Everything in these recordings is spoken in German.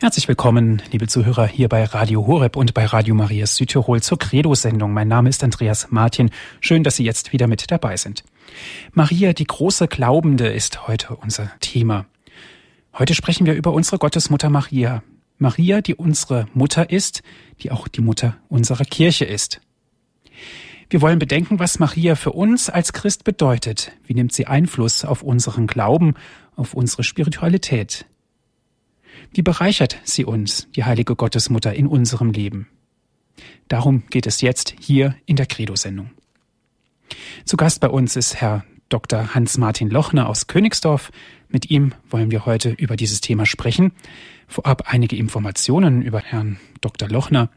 Herzlich willkommen, liebe Zuhörer, hier bei Radio Horeb und bei Radio Maria Südtirol zur Credo-Sendung. Mein Name ist Andreas Martin. Schön, dass Sie jetzt wieder mit dabei sind. Maria, die große Glaubende, ist heute unser Thema. Heute sprechen wir über unsere Gottesmutter Maria. Maria, die unsere Mutter ist, die auch die Mutter unserer Kirche ist. Wir wollen bedenken, was Maria für uns als Christ bedeutet. Wie nimmt sie Einfluss auf unseren Glauben, auf unsere Spiritualität? Wie bereichert sie uns, die heilige Gottesmutter, in unserem Leben? Darum geht es jetzt hier in der Credo-Sendung. Zu Gast bei uns ist Herr Dr. Hans-Martin Lochner aus Königsdorf. Mit ihm wollen wir heute über dieses Thema sprechen. Vorab einige Informationen über Herrn Dr. Lochner.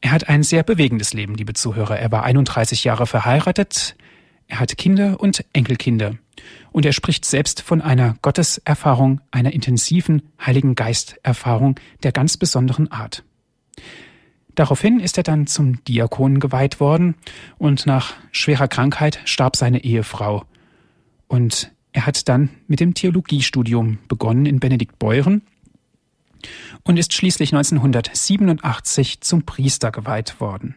Er hat ein sehr bewegendes Leben, liebe Zuhörer. Er war 31 Jahre verheiratet, er hat Kinder und Enkelkinder. Und er spricht selbst von einer Gotteserfahrung, einer intensiven Heiligen Geisterfahrung der ganz besonderen Art. Daraufhin ist er dann zum Diakon geweiht worden und nach schwerer Krankheit starb seine Ehefrau. Und er hat dann mit dem Theologiestudium begonnen in Benediktbeuren und ist schließlich 1987 zum Priester geweiht worden.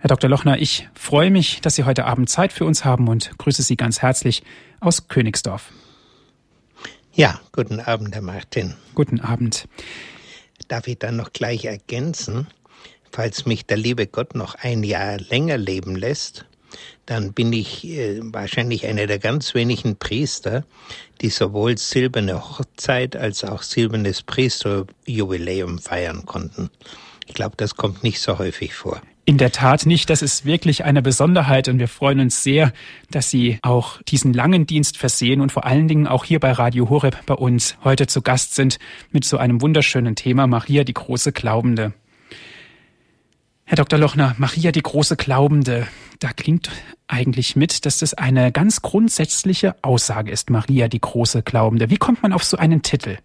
Herr Dr. Lochner, ich freue mich, dass Sie heute Abend Zeit für uns haben und grüße Sie ganz herzlich aus Königsdorf. Ja, guten Abend, Herr Martin. Guten Abend. Darf ich dann noch gleich ergänzen, falls mich der liebe Gott noch ein Jahr länger leben lässt, dann bin ich äh, wahrscheinlich einer der ganz wenigen Priester, die sowohl silberne Hochzeit als auch silbernes Priesterjubiläum feiern konnten. Ich glaube, das kommt nicht so häufig vor. In der Tat nicht. Das ist wirklich eine Besonderheit und wir freuen uns sehr, dass Sie auch diesen langen Dienst versehen und vor allen Dingen auch hier bei Radio Horeb bei uns heute zu Gast sind mit so einem wunderschönen Thema Maria, die große Glaubende. Herr Dr. Lochner, Maria, die große Glaubende, da klingt eigentlich mit, dass das eine ganz grundsätzliche Aussage ist, Maria, die große Glaubende. Wie kommt man auf so einen Titel?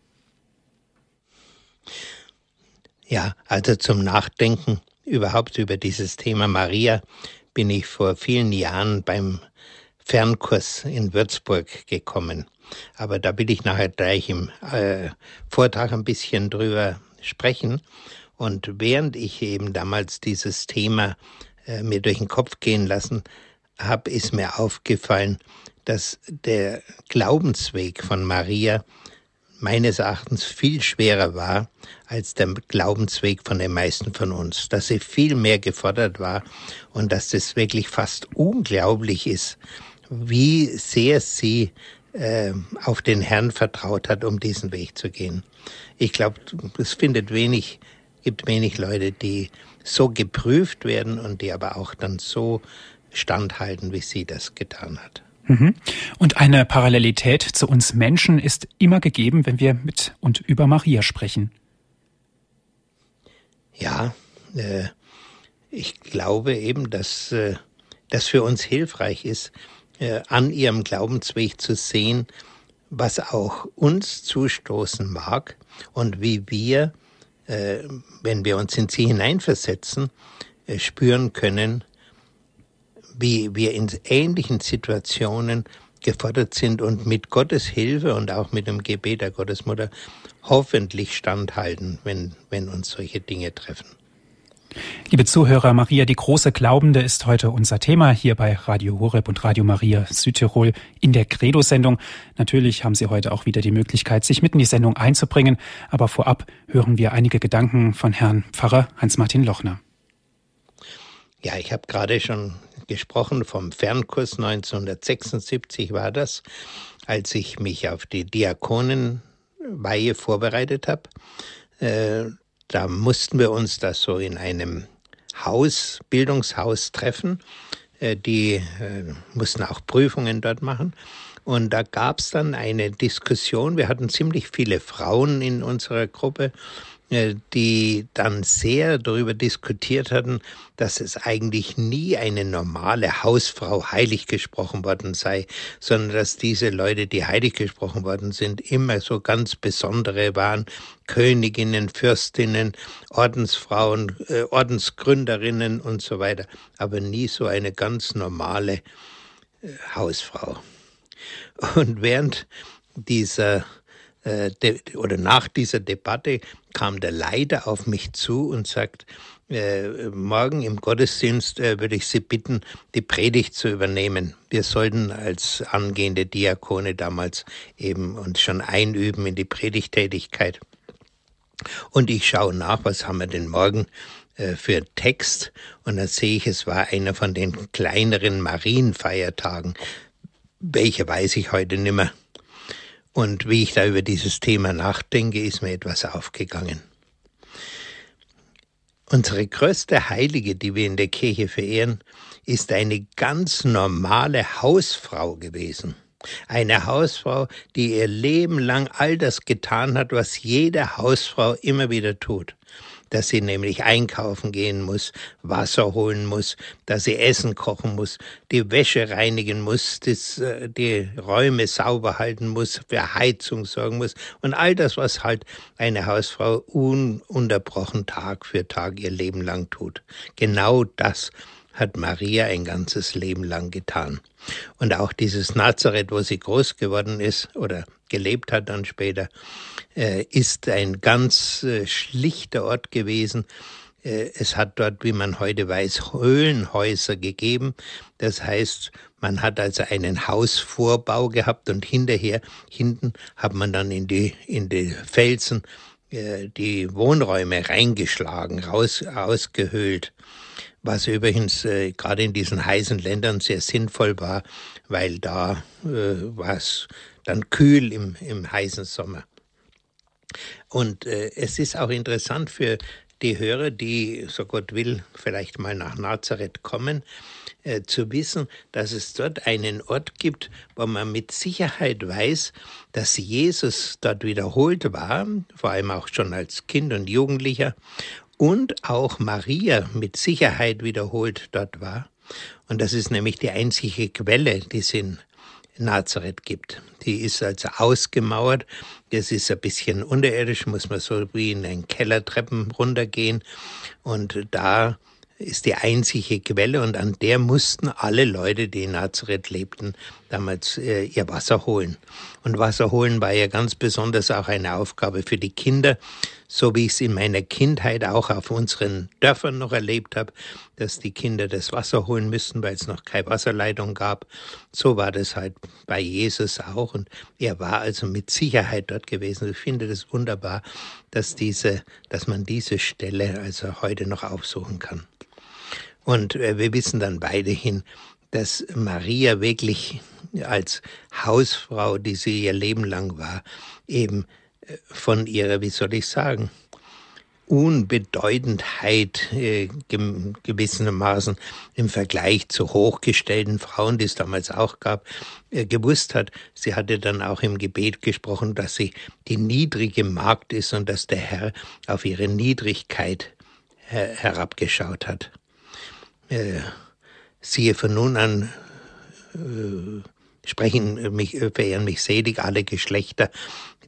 Ja, also zum Nachdenken überhaupt über dieses Thema Maria bin ich vor vielen Jahren beim Fernkurs in Würzburg gekommen. Aber da will ich nachher gleich im äh, Vortrag ein bisschen drüber sprechen. Und während ich eben damals dieses Thema äh, mir durch den Kopf gehen lassen habe, ist mir aufgefallen, dass der Glaubensweg von Maria meines Erachtens viel schwerer war als der Glaubensweg von den meisten von uns, dass sie viel mehr gefordert war und dass es wirklich fast unglaublich ist, wie sehr sie äh, auf den Herrn vertraut hat, um diesen Weg zu gehen. Ich glaube, es findet wenig, gibt wenig Leute, die so geprüft werden und die aber auch dann so standhalten, wie sie das getan hat. Mhm. Und eine Parallelität zu uns Menschen ist immer gegeben, wenn wir mit und über Maria sprechen. Ja, äh, ich glaube eben, dass äh, das für uns hilfreich ist, äh, an ihrem Glaubensweg zu sehen, was auch uns zustoßen mag und wie wir, äh, wenn wir uns in sie hineinversetzen, äh, spüren können, wie wir in ähnlichen Situationen gefordert sind und mit Gottes Hilfe und auch mit dem Gebet der Gottesmutter hoffentlich standhalten, wenn, wenn uns solche Dinge treffen. Liebe Zuhörer, Maria die große Glaubende ist heute unser Thema hier bei Radio Horeb und Radio Maria Südtirol in der Credo-Sendung. Natürlich haben Sie heute auch wieder die Möglichkeit, sich mit in die Sendung einzubringen, aber vorab hören wir einige Gedanken von Herrn Pfarrer Hans-Martin Lochner. Ja, ich habe gerade schon gesprochen vom Fernkurs 1976 war das, als ich mich auf die Diakonenweihe vorbereitet habe. Äh, da mussten wir uns das so in einem Haus, Bildungshaus treffen. Äh, die äh, mussten auch Prüfungen dort machen. Und da gab es dann eine Diskussion. Wir hatten ziemlich viele Frauen in unserer Gruppe die dann sehr darüber diskutiert hatten, dass es eigentlich nie eine normale Hausfrau heilig gesprochen worden sei, sondern dass diese Leute, die heilig gesprochen worden sind, immer so ganz besondere waren, Königinnen, Fürstinnen, Ordensfrauen, äh, Ordensgründerinnen und so weiter, aber nie so eine ganz normale äh, Hausfrau. Und während dieser äh, oder nach dieser Debatte kam der Leiter auf mich zu und sagt, äh, morgen im Gottesdienst äh, würde ich Sie bitten, die Predigt zu übernehmen. Wir sollten als angehende Diakone damals eben uns schon einüben in die Predigtätigkeit. Und ich schaue nach, was haben wir denn morgen äh, für Text und dann sehe ich, es war einer von den kleineren Marienfeiertagen. Welche weiß ich heute nimmer. Und wie ich da über dieses Thema nachdenke, ist mir etwas aufgegangen. Unsere größte Heilige, die wir in der Kirche verehren, ist eine ganz normale Hausfrau gewesen. Eine Hausfrau, die ihr Leben lang all das getan hat, was jede Hausfrau immer wieder tut dass sie nämlich einkaufen gehen muss, Wasser holen muss, dass sie Essen kochen muss, die Wäsche reinigen muss, das, äh, die Räume sauber halten muss, für Heizung sorgen muss und all das, was halt eine Hausfrau ununterbrochen Tag für Tag ihr Leben lang tut. Genau das hat Maria ein ganzes Leben lang getan. Und auch dieses Nazareth, wo sie groß geworden ist oder gelebt hat dann später, äh, ist ein ganz äh, schlichter Ort gewesen. Äh, es hat dort, wie man heute weiß, Höhlenhäuser gegeben. Das heißt, man hat also einen Hausvorbau gehabt und hinterher, hinten hat man dann in die, in die Felsen die Wohnräume reingeschlagen, raus, ausgehöhlt was übrigens äh, gerade in diesen heißen Ländern sehr sinnvoll war, weil da äh, war es dann kühl im, im heißen Sommer. Und äh, es ist auch interessant für die Hörer, die, so Gott will, vielleicht mal nach Nazareth kommen, äh, zu wissen, dass es dort einen Ort gibt, wo man mit Sicherheit weiß, dass Jesus dort wiederholt war, vor allem auch schon als Kind und Jugendlicher, und auch Maria mit Sicherheit wiederholt dort war. Und das ist nämlich die einzige Quelle, die es in Nazareth gibt. Die ist also ausgemauert. Das ist ein bisschen unterirdisch, muss man so wie in einen Kellertreppen runtergehen. Und da ist die einzige Quelle und an der mussten alle Leute, die in Nazareth lebten, damals äh, ihr Wasser holen. Und Wasser holen war ja ganz besonders auch eine Aufgabe für die Kinder, so wie ich es in meiner Kindheit auch auf unseren Dörfern noch erlebt habe, dass die Kinder das Wasser holen müssten, weil es noch keine Wasserleitung gab. So war das halt bei Jesus auch und er war also mit Sicherheit dort gewesen. Ich finde das wunderbar, dass diese, dass man diese Stelle also heute noch aufsuchen kann. Und äh, wir wissen dann beide hin, dass Maria wirklich als Hausfrau, die sie ihr Leben lang war, eben von ihrer, wie soll ich sagen, Unbedeutendheit äh, gewissermaßen im Vergleich zu hochgestellten Frauen, die es damals auch gab, äh, gewusst hat. Sie hatte dann auch im Gebet gesprochen, dass sie die niedrige Magd ist und dass der Herr auf ihre Niedrigkeit her herabgeschaut hat. Äh, siehe von nun an äh, sprechen mich, verehren mich selig alle Geschlechter.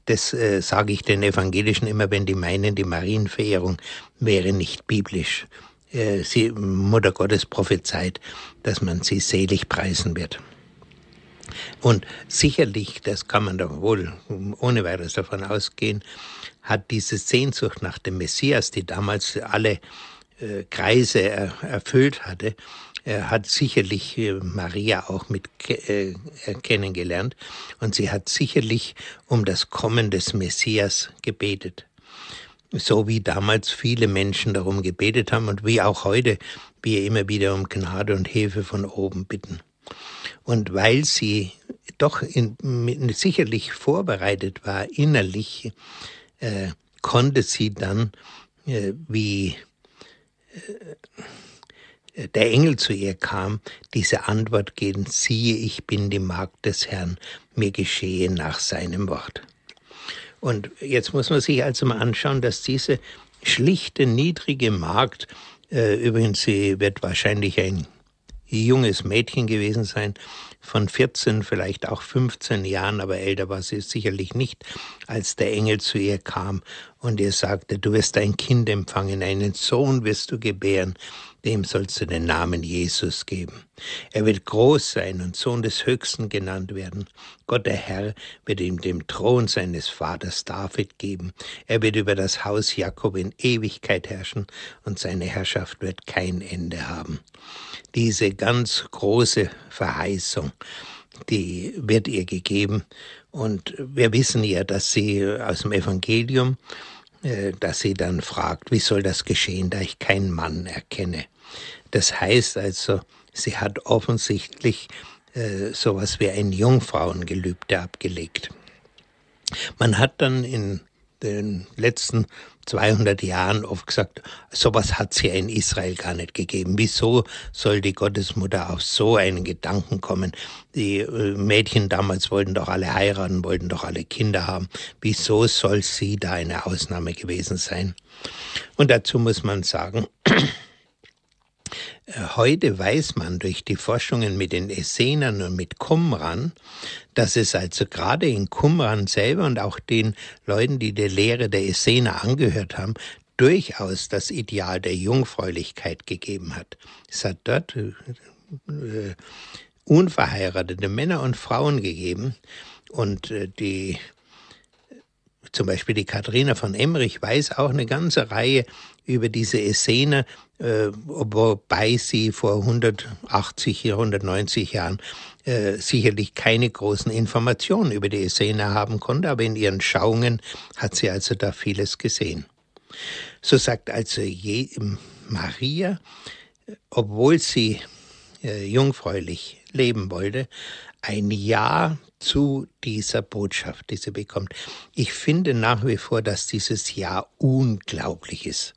Das äh, sage ich den Evangelischen immer, wenn die meinen, die Marienverehrung wäre nicht biblisch. Äh, sie, Mutter Gottes prophezeit, dass man sie selig preisen wird. Und sicherlich, das kann man doch wohl ohne weiteres davon ausgehen, hat diese Sehnsucht nach dem Messias, die damals alle äh, Kreise er, erfüllt hatte, hat sicherlich äh, Maria auch mit äh, kennengelernt und sie hat sicherlich um das Kommen des Messias gebetet. So wie damals viele Menschen darum gebetet haben und wie auch heute wir immer wieder um Gnade und Hilfe von oben bitten. Und weil sie doch in, sicherlich vorbereitet war innerlich, äh, konnte sie dann, äh, wie äh, der Engel zu ihr kam, diese Antwort geben, siehe, ich bin die Magd des Herrn, mir geschehe nach seinem Wort. Und jetzt muss man sich also mal anschauen, dass diese schlichte, niedrige Magd, äh, übrigens, sie wird wahrscheinlich ein junges Mädchen gewesen sein, von 14, vielleicht auch 15 Jahren, aber älter war sie sicherlich nicht, als der Engel zu ihr kam und ihr sagte, du wirst ein Kind empfangen, einen Sohn wirst du gebären, dem sollst du den Namen Jesus geben. Er wird groß sein und Sohn des Höchsten genannt werden. Gott der Herr wird ihm den Thron seines Vaters David geben. Er wird über das Haus Jakob in Ewigkeit herrschen und seine Herrschaft wird kein Ende haben. Diese ganz große Verheißung, die wird ihr gegeben. Und wir wissen ja, dass sie aus dem Evangelium, äh, dass sie dann fragt, wie soll das geschehen, da ich keinen Mann erkenne. Das heißt also, sie hat offensichtlich äh, sowas wie ein Jungfrauengelübde abgelegt. Man hat dann in den letzten 200 Jahren oft gesagt, sowas hat es ja in Israel gar nicht gegeben. Wieso soll die Gottesmutter auf so einen Gedanken kommen? Die äh, Mädchen damals wollten doch alle heiraten, wollten doch alle Kinder haben. Wieso soll sie da eine Ausnahme gewesen sein? Und dazu muss man sagen, Heute weiß man durch die Forschungen mit den Essenern und mit Qumran, dass es also gerade in Qumran selber und auch den Leuten, die der Lehre der Essener angehört haben, durchaus das Ideal der Jungfräulichkeit gegeben hat. Es hat dort äh, äh unverheiratete Männer und Frauen gegeben und äh, die zum Beispiel die Katharina von Emmerich weiß auch eine ganze Reihe über diese Essener, wobei sie vor 180, 190 Jahren äh, sicherlich keine großen Informationen über die Essener haben konnte, aber in ihren Schauungen hat sie also da vieles gesehen. So sagt also je, Maria, obwohl sie äh, jungfräulich leben wollte, ein Ja zu dieser Botschaft, die sie bekommt. Ich finde nach wie vor, dass dieses Ja unglaublich ist,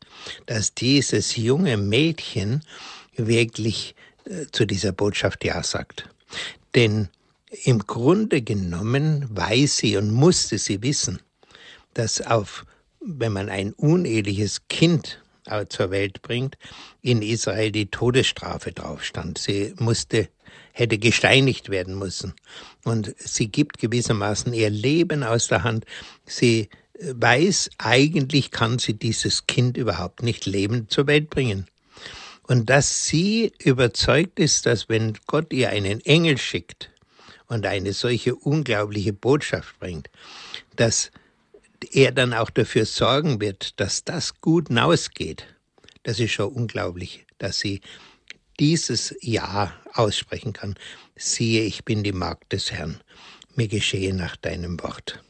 dass dieses junge Mädchen wirklich äh, zu dieser Botschaft Ja sagt. Denn im Grunde genommen weiß sie und musste sie wissen, dass auf, wenn man ein uneheliches Kind zur Welt bringt, in Israel die Todesstrafe drauf stand. Sie musste hätte gesteinigt werden müssen. Und sie gibt gewissermaßen ihr Leben aus der Hand. Sie weiß, eigentlich kann sie dieses Kind überhaupt nicht lebend zur Welt bringen. Und dass sie überzeugt ist, dass wenn Gott ihr einen Engel schickt und eine solche unglaubliche Botschaft bringt, dass er dann auch dafür sorgen wird, dass das gut hinausgeht, das ist schon unglaublich, dass sie dieses Ja aussprechen kann. Siehe, ich bin die Magd des Herrn, mir geschehe nach deinem Wort.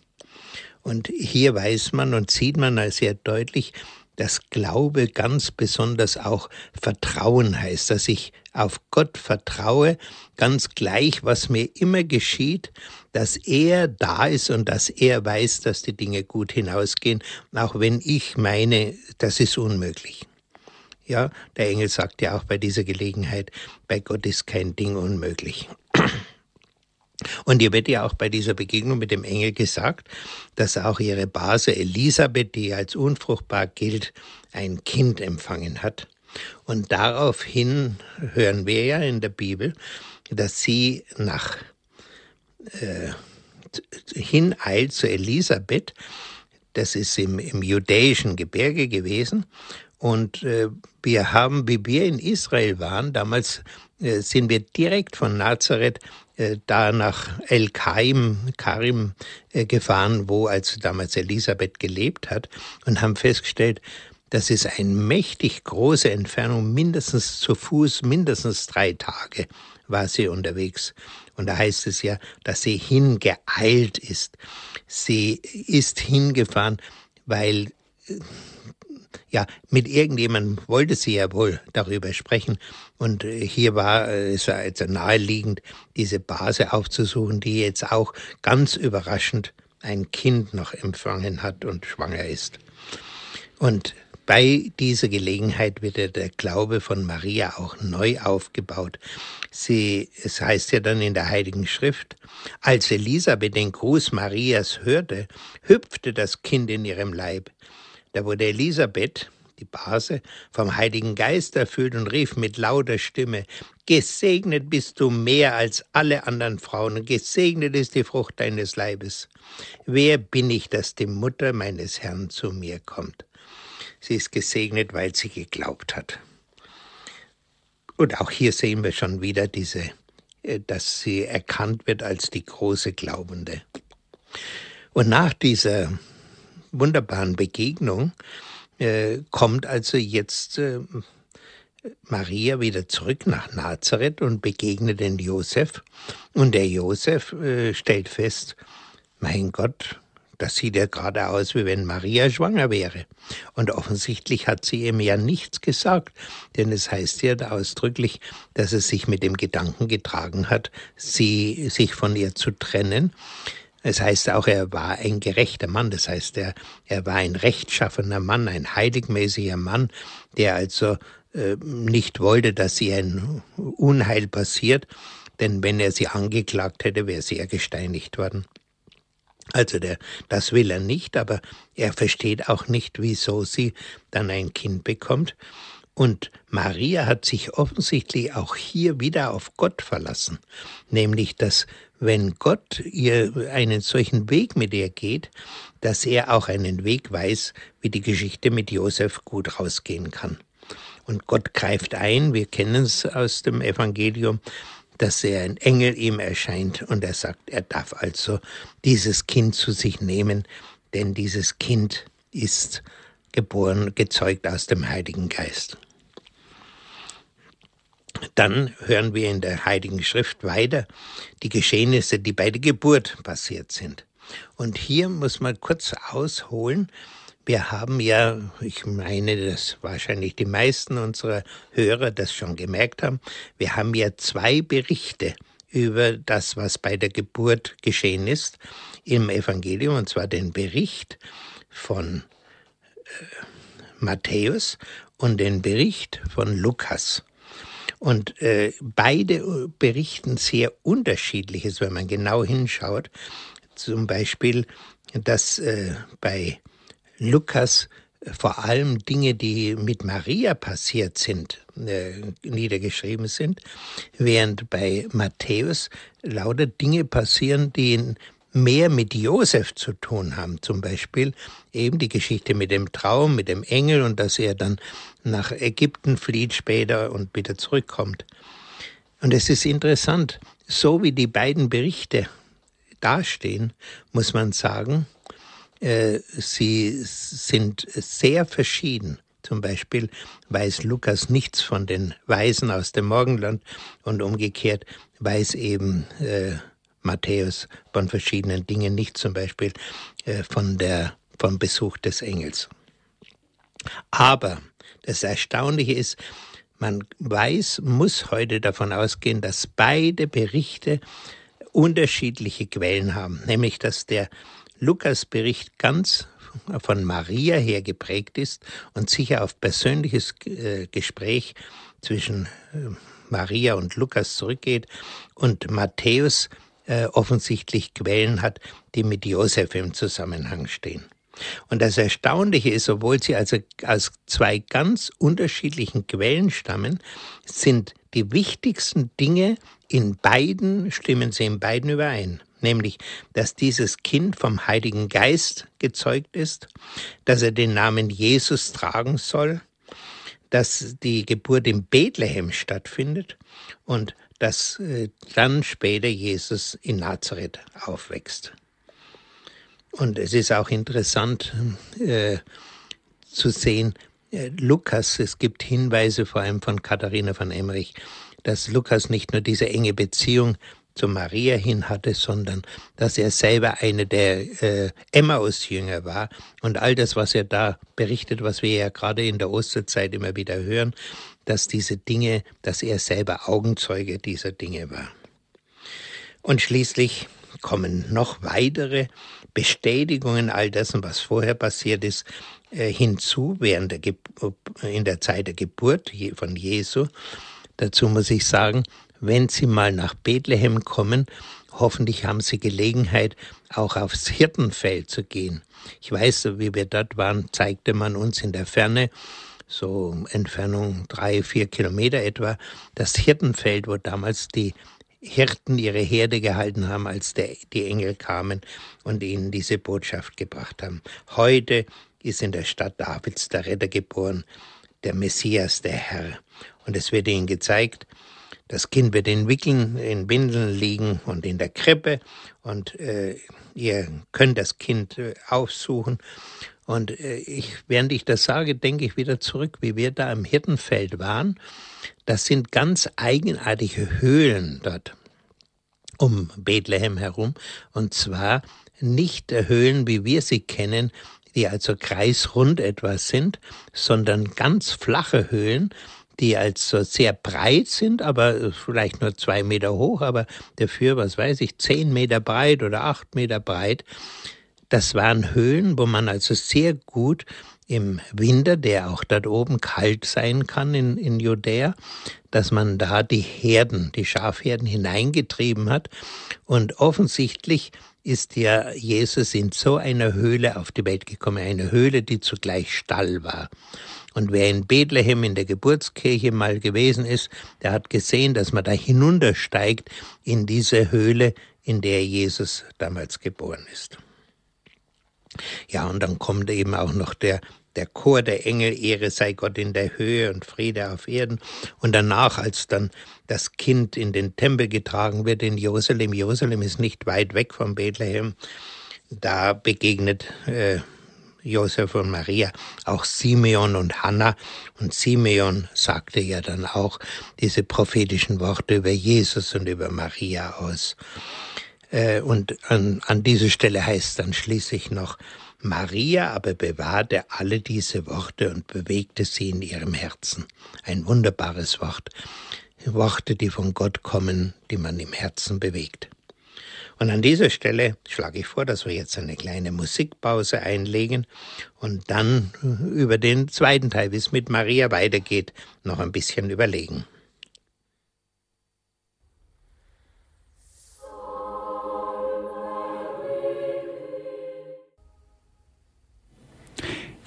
Und hier weiß man und sieht man sehr deutlich, dass Glaube ganz besonders auch Vertrauen heißt, dass ich auf Gott vertraue, ganz gleich, was mir immer geschieht, dass er da ist und dass er weiß, dass die Dinge gut hinausgehen, auch wenn ich meine, das ist unmöglich. Ja, der Engel sagt ja auch bei dieser Gelegenheit, bei Gott ist kein Ding unmöglich. Und ihr wird ja auch bei dieser Begegnung mit dem Engel gesagt, dass auch ihre Base Elisabeth, die als unfruchtbar gilt, ein Kind empfangen hat. Und daraufhin hören wir ja in der Bibel, dass sie nach äh, hineilt zu Elisabeth, das ist im, im judäischen Gebirge gewesen, und äh, wir haben, wie wir in Israel waren, damals sind wir direkt von Nazareth äh, da nach El Kaim, Karim äh, gefahren, wo also damals Elisabeth gelebt hat und haben festgestellt, das ist eine mächtig große Entfernung, mindestens zu Fuß, mindestens drei Tage war sie unterwegs. Und da heißt es ja, dass sie hingeeilt ist. Sie ist hingefahren, weil äh, ja, mit irgendjemandem wollte sie ja wohl darüber sprechen. Und äh, hier war es also naheliegend, diese Base aufzusuchen, die jetzt auch ganz überraschend ein Kind noch empfangen hat und schwanger ist. Und bei dieser Gelegenheit wird der Glaube von Maria auch neu aufgebaut. Sie, es heißt ja dann in der Heiligen Schrift, als Elisabeth den Gruß Marias hörte, hüpfte das Kind in ihrem Leib. Da wurde Elisabeth, die Base, vom Heiligen Geist erfüllt und rief mit lauter Stimme, Gesegnet bist du mehr als alle anderen Frauen und gesegnet ist die Frucht deines Leibes. Wer bin ich, dass die Mutter meines Herrn zu mir kommt? Sie ist gesegnet, weil sie geglaubt hat. Und auch hier sehen wir schon wieder diese, äh, dass sie erkannt wird als die große Glaubende. Und nach dieser wunderbaren Begegnung äh, kommt also jetzt äh, Maria wieder zurück nach Nazareth und begegnet den Josef. Und der Josef äh, stellt fest, mein Gott, das sieht ja gerade aus, wie wenn Maria schwanger wäre. Und offensichtlich hat sie ihm ja nichts gesagt, denn es heißt ja ausdrücklich, dass er sich mit dem Gedanken getragen hat, sie sich von ihr zu trennen. Es heißt auch, er war ein gerechter Mann, das heißt, er, er war ein rechtschaffener Mann, ein heiligmäßiger Mann, der also äh, nicht wollte, dass ihr ein Unheil passiert, denn wenn er sie angeklagt hätte, wäre sie ja gesteinigt worden. Also der, das will er nicht, aber er versteht auch nicht, wieso sie dann ein Kind bekommt. Und Maria hat sich offensichtlich auch hier wieder auf Gott verlassen, nämlich dass wenn Gott ihr einen solchen Weg mit ihr geht, dass er auch einen Weg weiß, wie die Geschichte mit Josef gut rausgehen kann. Und Gott greift ein, wir kennen es aus dem Evangelium, dass er ein Engel ihm erscheint und er sagt, er darf also dieses Kind zu sich nehmen, denn dieses Kind ist geboren, gezeugt aus dem Heiligen Geist. Dann hören wir in der Heiligen Schrift weiter die Geschehnisse, die bei der Geburt passiert sind. Und hier muss man kurz ausholen, wir haben ja, ich meine, dass wahrscheinlich die meisten unserer Hörer das schon gemerkt haben, wir haben ja zwei Berichte über das, was bei der Geburt geschehen ist im Evangelium, und zwar den Bericht von äh, Matthäus und den Bericht von Lukas. Und äh, beide berichten sehr unterschiedliches, wenn man genau hinschaut. Zum Beispiel, dass äh, bei Lukas äh, vor allem Dinge, die mit Maria passiert sind, äh, niedergeschrieben sind, während bei Matthäus lauter Dinge passieren, die mehr mit Josef zu tun haben. Zum Beispiel eben die Geschichte mit dem Traum, mit dem Engel und dass er dann nach Ägypten flieht später und wieder zurückkommt. Und es ist interessant, so wie die beiden Berichte dastehen, muss man sagen, äh, sie sind sehr verschieden. Zum Beispiel weiß Lukas nichts von den Weisen aus dem Morgenland und umgekehrt weiß eben äh, Matthäus von verschiedenen Dingen nicht, zum Beispiel äh, von der, vom Besuch des Engels. Aber das Erstaunliche ist, man weiß, muss heute davon ausgehen, dass beide Berichte unterschiedliche Quellen haben, nämlich dass der Lukas-Bericht ganz von Maria her geprägt ist und sicher auf persönliches äh, Gespräch zwischen äh, Maria und Lukas zurückgeht und Matthäus äh, offensichtlich Quellen hat, die mit Josef im Zusammenhang stehen. Und das Erstaunliche ist, obwohl sie also aus zwei ganz unterschiedlichen Quellen stammen, sind die wichtigsten Dinge in beiden, stimmen sie in beiden überein nämlich dass dieses Kind vom Heiligen Geist gezeugt ist, dass er den Namen Jesus tragen soll, dass die Geburt in Bethlehem stattfindet und dass äh, dann später Jesus in Nazareth aufwächst. Und es ist auch interessant äh, zu sehen, äh, Lukas, es gibt Hinweise vor allem von Katharina von Emmerich, dass Lukas nicht nur diese enge Beziehung zu Maria hin hatte, sondern dass er selber eine der äh, Emmaus-Jünger war. Und all das, was er da berichtet, was wir ja gerade in der Osterzeit immer wieder hören, dass diese Dinge, dass er selber Augenzeuge dieser Dinge war. Und schließlich kommen noch weitere Bestätigungen all dessen, was vorher passiert ist, äh, hinzu während der in der Zeit der Geburt von Jesu. Dazu muss ich sagen, wenn Sie mal nach Bethlehem kommen, hoffentlich haben Sie Gelegenheit, auch aufs Hirtenfeld zu gehen. Ich weiß, wie wir dort waren, zeigte man uns in der Ferne, so Entfernung drei, vier Kilometer etwa, das Hirtenfeld, wo damals die Hirten ihre Herde gehalten haben, als der, die Engel kamen und ihnen diese Botschaft gebracht haben. Heute ist in der Stadt Davids der Retter geboren, der Messias, der Herr. Und es wird ihnen gezeigt, das Kind wird in Wickeln, in Windeln liegen und in der Krippe und äh, ihr könnt das Kind äh, aufsuchen. Und äh, ich, während ich das sage, denke ich wieder zurück, wie wir da im Hirtenfeld waren. Das sind ganz eigenartige Höhlen dort um Bethlehem herum. Und zwar nicht Höhlen, wie wir sie kennen, die also kreisrund etwas sind, sondern ganz flache Höhlen, die also sehr breit sind, aber vielleicht nur zwei Meter hoch, aber dafür, was weiß ich, zehn Meter breit oder acht Meter breit. Das waren Höhlen, wo man also sehr gut im Winter, der auch dort oben kalt sein kann in, in Judäa, dass man da die Herden, die Schafherden hineingetrieben hat. Und offensichtlich ist ja Jesus in so einer Höhle auf die Welt gekommen, eine Höhle, die zugleich Stall war. Und wer in Bethlehem in der Geburtskirche mal gewesen ist, der hat gesehen, dass man da hinuntersteigt in diese Höhle, in der Jesus damals geboren ist. Ja, und dann kommt eben auch noch der, der Chor der Engel, Ehre sei Gott in der Höhe und Friede auf Erden. Und danach, als dann das Kind in den Tempel getragen wird in Jerusalem, Jerusalem ist nicht weit weg von Bethlehem, da begegnet äh, Josef und Maria auch Simeon und Hannah. Und Simeon sagte ja dann auch diese prophetischen Worte über Jesus und über Maria aus. Äh, und an, an dieser Stelle heißt dann schließlich noch, Maria aber bewahrte alle diese Worte und bewegte sie in ihrem Herzen. Ein wunderbares Wort. Worte, die von Gott kommen, die man im Herzen bewegt. Und an dieser Stelle schlage ich vor, dass wir jetzt eine kleine Musikpause einlegen und dann über den zweiten Teil, wie es mit Maria weitergeht, noch ein bisschen überlegen.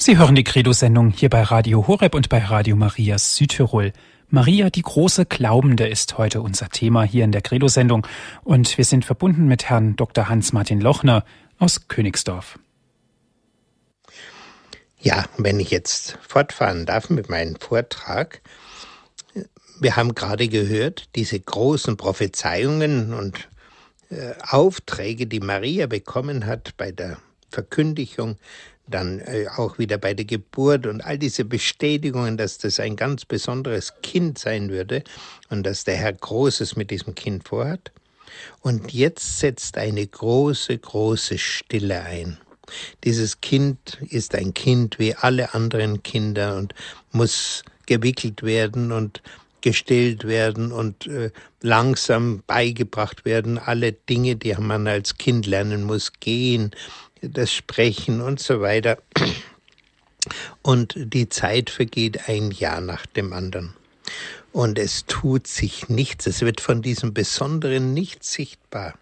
Sie hören die Credo-Sendung hier bei Radio Horeb und bei Radio Maria Südtirol. Maria, die große Glaubende, ist heute unser Thema hier in der Credo-Sendung und wir sind verbunden mit Herrn Dr. Hans-Martin Lochner aus Königsdorf. Ja, wenn ich jetzt fortfahren darf mit meinem Vortrag. Wir haben gerade gehört, diese großen Prophezeiungen und äh, Aufträge, die Maria bekommen hat bei der Verkündigung dann äh, auch wieder bei der Geburt und all diese Bestätigungen, dass das ein ganz besonderes Kind sein würde und dass der Herr Großes mit diesem Kind vorhat. Und jetzt setzt eine große, große Stille ein. Dieses Kind ist ein Kind wie alle anderen Kinder und muss gewickelt werden und gestillt werden und äh, langsam beigebracht werden. Alle Dinge, die man als Kind lernen muss, gehen, das Sprechen und so weiter. Und die Zeit vergeht ein Jahr nach dem anderen. Und es tut sich nichts. Es wird von diesem Besonderen nichts sichtbar.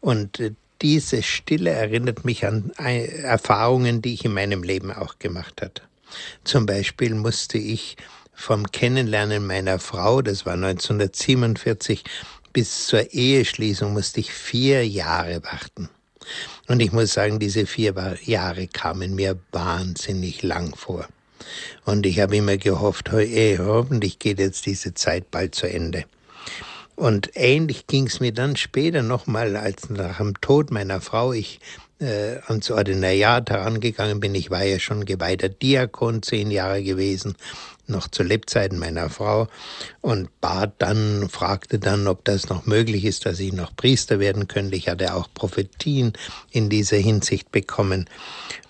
Und äh, diese Stille erinnert mich an äh, Erfahrungen, die ich in meinem Leben auch gemacht hatte. Zum Beispiel musste ich vom Kennenlernen meiner Frau, das war 1947, bis zur Eheschließung musste ich vier Jahre warten. Und ich muss sagen, diese vier Jahre kamen mir wahnsinnig lang vor. Und ich habe immer gehofft, hey, hoffentlich geht jetzt diese Zeit bald zu Ende. Und ähnlich ging es mir dann später nochmal, als nach dem Tod meiner Frau ich äh, ans Ordinariat herangegangen bin. Ich war ja schon geweihter Diakon, zehn Jahre gewesen noch zu Lebzeiten meiner Frau und bat dann, fragte dann, ob das noch möglich ist, dass ich noch Priester werden könnte. Ich hatte auch Prophetien in dieser Hinsicht bekommen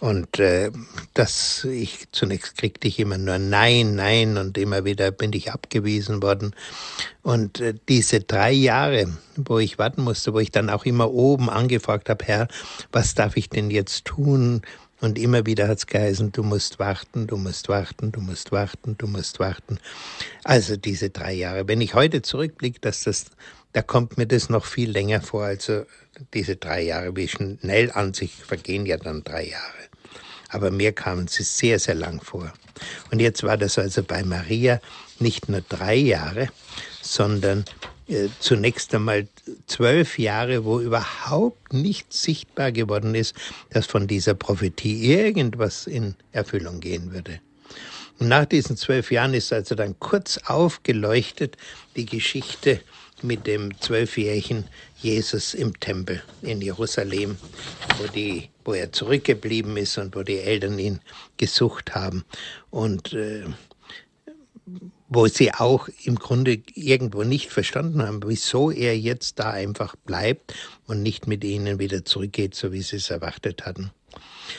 und äh, das, ich zunächst kriegte ich immer nur Nein, Nein und immer wieder bin ich abgewiesen worden und äh, diese drei Jahre, wo ich warten musste, wo ich dann auch immer oben angefragt habe, Herr, was darf ich denn jetzt tun? Und immer wieder hat's geheißen, du musst warten, du musst warten, du musst warten, du musst warten. Also diese drei Jahre. Wenn ich heute zurückblicke, dass das, da kommt mir das noch viel länger vor. Also diese drei Jahre, wie schnell an sich vergehen ja dann drei Jahre. Aber mir kamen sie sehr, sehr lang vor. Und jetzt war das also bei Maria nicht nur drei Jahre, sondern äh, zunächst einmal zwölf Jahre, wo überhaupt nicht sichtbar geworden ist, dass von dieser Prophetie irgendwas in Erfüllung gehen würde. Und nach diesen zwölf Jahren ist also dann kurz aufgeleuchtet die Geschichte mit dem zwölfjährigen Jesus im Tempel in Jerusalem, wo, die, wo er zurückgeblieben ist und wo die Eltern ihn gesucht haben. Und äh, wo sie auch im Grunde irgendwo nicht verstanden haben, wieso er jetzt da einfach bleibt und nicht mit ihnen wieder zurückgeht, so wie sie es erwartet hatten.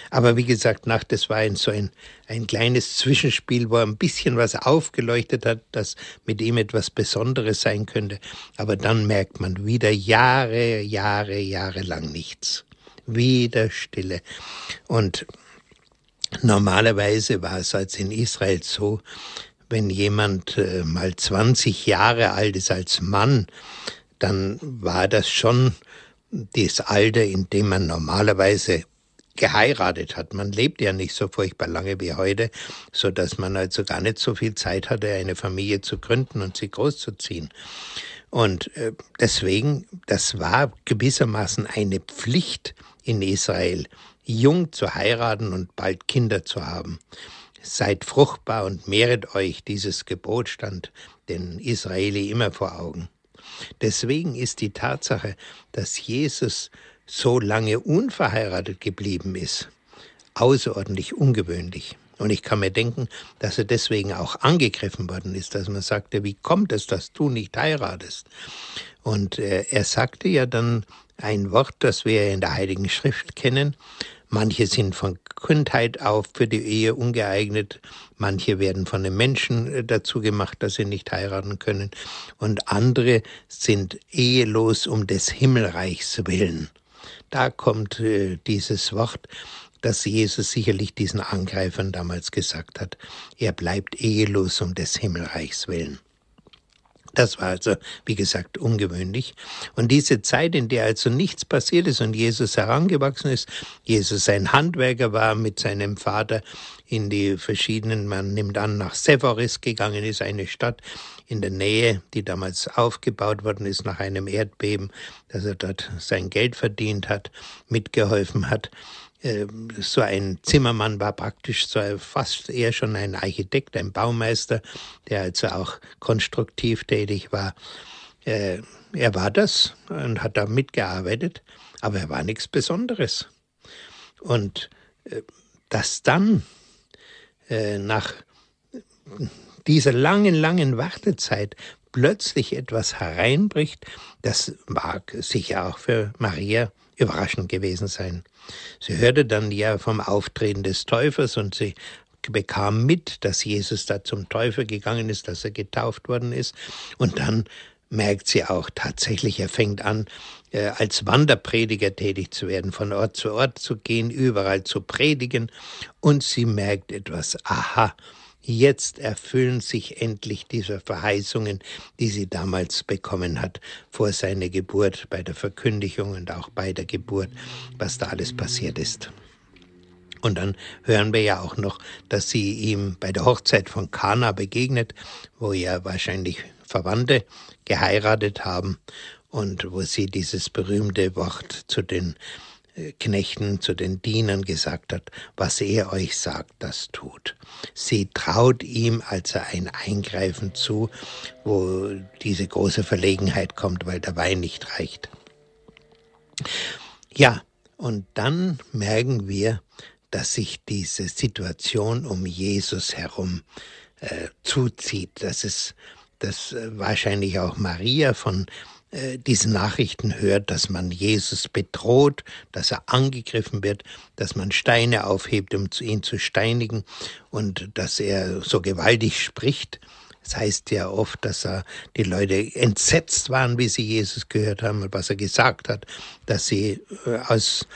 Aber wie gesagt, nach das war ein, so ein, ein kleines Zwischenspiel, wo ein bisschen was aufgeleuchtet hat, dass mit ihm etwas Besonderes sein könnte. Aber dann merkt man wieder Jahre, Jahre, Jahre lang nichts. Wieder Stille. Und normalerweise war es als in Israel so, wenn jemand äh, mal 20 Jahre alt ist als Mann, dann war das schon das Alter, in dem man normalerweise geheiratet hat. Man lebt ja nicht so furchtbar lange wie heute, so dass man also gar nicht so viel Zeit hatte, eine Familie zu gründen und sie großzuziehen. Und äh, deswegen, das war gewissermaßen eine Pflicht in Israel, jung zu heiraten und bald Kinder zu haben. Seid fruchtbar und mehret euch, dieses Gebot stand den Israeli immer vor Augen. Deswegen ist die Tatsache, dass Jesus so lange unverheiratet geblieben ist, außerordentlich ungewöhnlich. Und ich kann mir denken, dass er deswegen auch angegriffen worden ist, dass man sagte, wie kommt es, dass du nicht heiratest? Und äh, er sagte ja dann ein Wort, das wir in der Heiligen Schrift kennen, Manche sind von Kindheit auf für die Ehe ungeeignet. Manche werden von den Menschen äh, dazu gemacht, dass sie nicht heiraten können. Und andere sind ehelos um des Himmelreichs willen. Da kommt äh, dieses Wort, das Jesus sicherlich diesen Angreifern damals gesagt hat. Er bleibt ehelos um des Himmelreichs willen. Das war also, wie gesagt, ungewöhnlich. Und diese Zeit, in der also nichts passiert ist und Jesus herangewachsen ist, Jesus ein Handwerker war mit seinem Vater in die verschiedenen, man nimmt an, nach Sephoris gegangen ist, eine Stadt in der Nähe, die damals aufgebaut worden ist nach einem Erdbeben, dass er dort sein Geld verdient hat, mitgeholfen hat. Ähm, so ein Zimmermann war praktisch so fast eher schon ein Architekt, ein Baumeister, der also auch konstruktiv tätig war. Äh, er war das und hat da mitgearbeitet, aber er war nichts Besonderes. Und äh, dass dann äh, nach dieser langen, langen Wartezeit plötzlich etwas hereinbricht, das mag sicher auch für Maria überraschend gewesen sein. Sie hörte dann ja vom Auftreten des Täufers und sie bekam mit, dass Jesus da zum Täufer gegangen ist, dass er getauft worden ist. Und dann merkt sie auch tatsächlich, er fängt an, äh, als Wanderprediger tätig zu werden, von Ort zu Ort zu gehen, überall zu predigen. Und sie merkt etwas, aha, Jetzt erfüllen sich endlich diese Verheißungen, die sie damals bekommen hat, vor seiner Geburt, bei der Verkündigung und auch bei der Geburt, was da alles passiert ist. Und dann hören wir ja auch noch, dass sie ihm bei der Hochzeit von Kana begegnet, wo ja wahrscheinlich Verwandte geheiratet haben und wo sie dieses berühmte Wort zu den Knechten, zu den Dienern gesagt hat, was er euch sagt, das tut. Sie traut ihm also ein Eingreifen zu, wo diese große Verlegenheit kommt, weil der Wein nicht reicht. Ja, und dann merken wir, dass sich diese Situation um Jesus herum äh, zuzieht, dass es dass äh, wahrscheinlich auch Maria von äh, diese Nachrichten hört, dass man Jesus bedroht, dass er angegriffen wird, dass man Steine aufhebt, um ihn zu steinigen und dass er so gewaltig spricht. Das heißt ja oft, dass er, die Leute entsetzt waren, wie sie Jesus gehört haben und was er gesagt hat, dass sie äh, aus,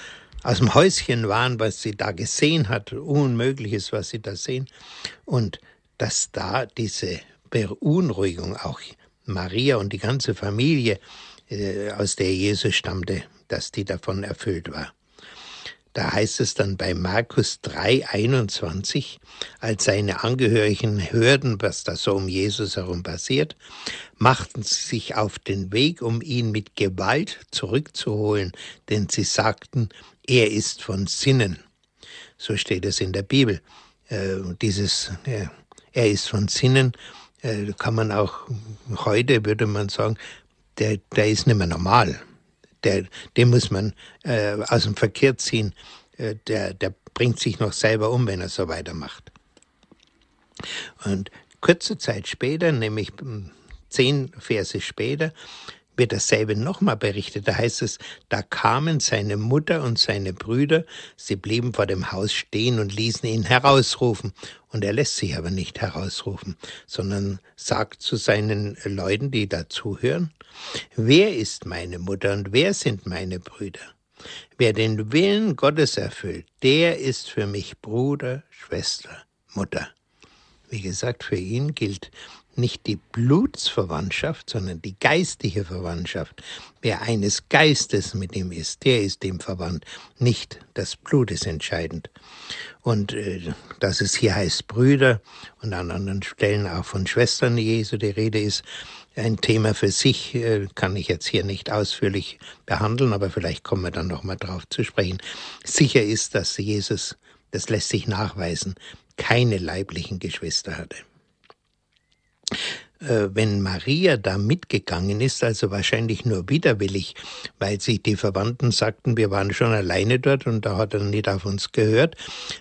aus dem Häuschen waren, was sie da gesehen hat, Unmögliches, was sie da sehen. Und dass da diese Beunruhigung auch Maria und die ganze Familie, äh, aus der Jesus stammte, dass die davon erfüllt war. Da heißt es dann bei Markus 3, 21, als seine Angehörigen hörten, was da so um Jesus herum passiert, machten sie sich auf den Weg, um ihn mit Gewalt zurückzuholen, denn sie sagten, er ist von Sinnen. So steht es in der Bibel. Äh, dieses äh, Er ist von Sinnen, äh, kann man auch heute, würde man sagen, der, der ist nicht mehr normal. Der, den muss man äh, aus dem Verkehr ziehen. Äh, der, der bringt sich noch selber um, wenn er so weitermacht. Und kurze Zeit später, nämlich hm, zehn Verse später, wird dasselbe nochmal berichtet. Da heißt es, da kamen seine Mutter und seine Brüder, sie blieben vor dem Haus stehen und ließen ihn herausrufen. Und er lässt sich aber nicht herausrufen, sondern sagt zu seinen Leuten, die dazuhören, wer ist meine Mutter und wer sind meine Brüder? Wer den Willen Gottes erfüllt, der ist für mich Bruder, Schwester, Mutter. Wie gesagt, für ihn gilt nicht die Blutsverwandtschaft, sondern die geistige Verwandtschaft. Wer eines Geistes mit ihm ist, der ist dem verwandt. Nicht das Blut ist entscheidend. Und äh, dass es hier heißt Brüder und an anderen Stellen auch von Schwestern Jesu die Rede ist, ein Thema für sich, äh, kann ich jetzt hier nicht ausführlich behandeln, aber vielleicht kommen wir dann nochmal drauf zu sprechen. Sicher ist, dass Jesus, das lässt sich nachweisen, keine leiblichen Geschwister hatte. Äh, wenn Maria da mitgegangen ist, also wahrscheinlich nur widerwillig, weil sich die Verwandten sagten, wir waren schon alleine dort und da hat er nicht auf uns gehört.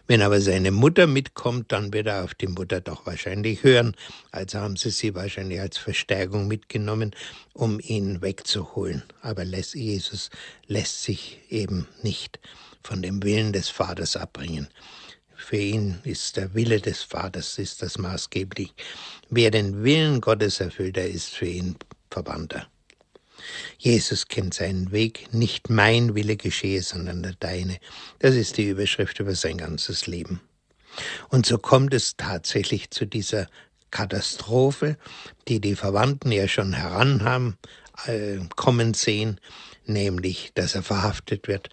Wenn aber seine Mutter mitkommt, dann wird er auf die Mutter doch wahrscheinlich hören. Also haben sie sie wahrscheinlich als Verstärkung mitgenommen, um ihn wegzuholen. Aber Jesus lässt sich eben nicht von dem Willen des Vaters abbringen. Für ihn ist der Wille des Vaters ist das maßgeblich. Wer den Willen Gottes erfüllt, der ist für ihn Verbannter. Jesus kennt seinen Weg, nicht mein Wille geschehe, sondern der deine. Das ist die Überschrift über sein ganzes Leben. Und so kommt es tatsächlich zu dieser Katastrophe, die die Verwandten ja schon heran haben, äh, kommen sehen, nämlich, dass er verhaftet wird,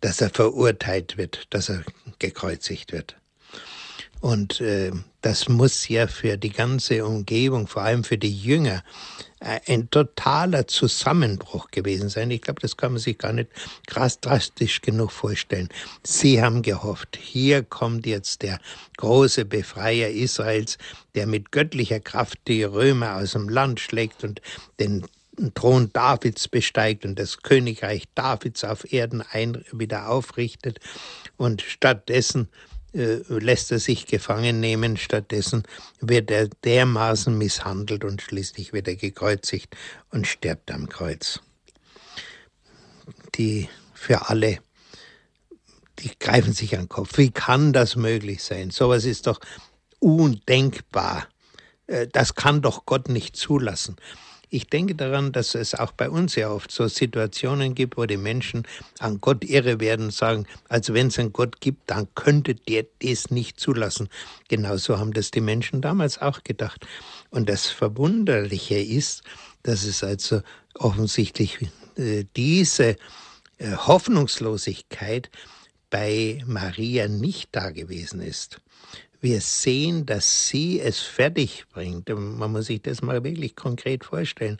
dass er verurteilt wird, dass er gekreuzigt wird. Und äh, das muss ja für die ganze Umgebung, vor allem für die Jünger, äh, ein totaler Zusammenbruch gewesen sein. Ich glaube, das kann man sich gar nicht krass drastisch genug vorstellen. Sie haben gehofft, hier kommt jetzt der große Befreier Israels, der mit göttlicher Kraft die Römer aus dem Land schlägt und den Thron Davids besteigt und das Königreich Davids auf Erden ein, wieder aufrichtet. Und stattdessen äh, lässt er sich gefangen nehmen, stattdessen wird er dermaßen misshandelt und schließlich wird er gekreuzigt und stirbt am Kreuz. Die für alle, die greifen sich an den Kopf. Wie kann das möglich sein? Sowas ist doch undenkbar. Äh, das kann doch Gott nicht zulassen. Ich denke daran, dass es auch bei uns ja oft so Situationen gibt, wo die Menschen an Gott irre werden, sagen, also wenn es einen Gott gibt, dann könnte der das nicht zulassen. Genauso haben das die Menschen damals auch gedacht. Und das Verwunderliche ist, dass es also offensichtlich äh, diese äh, Hoffnungslosigkeit bei Maria nicht da gewesen ist wir sehen, dass sie es fertig bringt. Man muss sich das mal wirklich konkret vorstellen.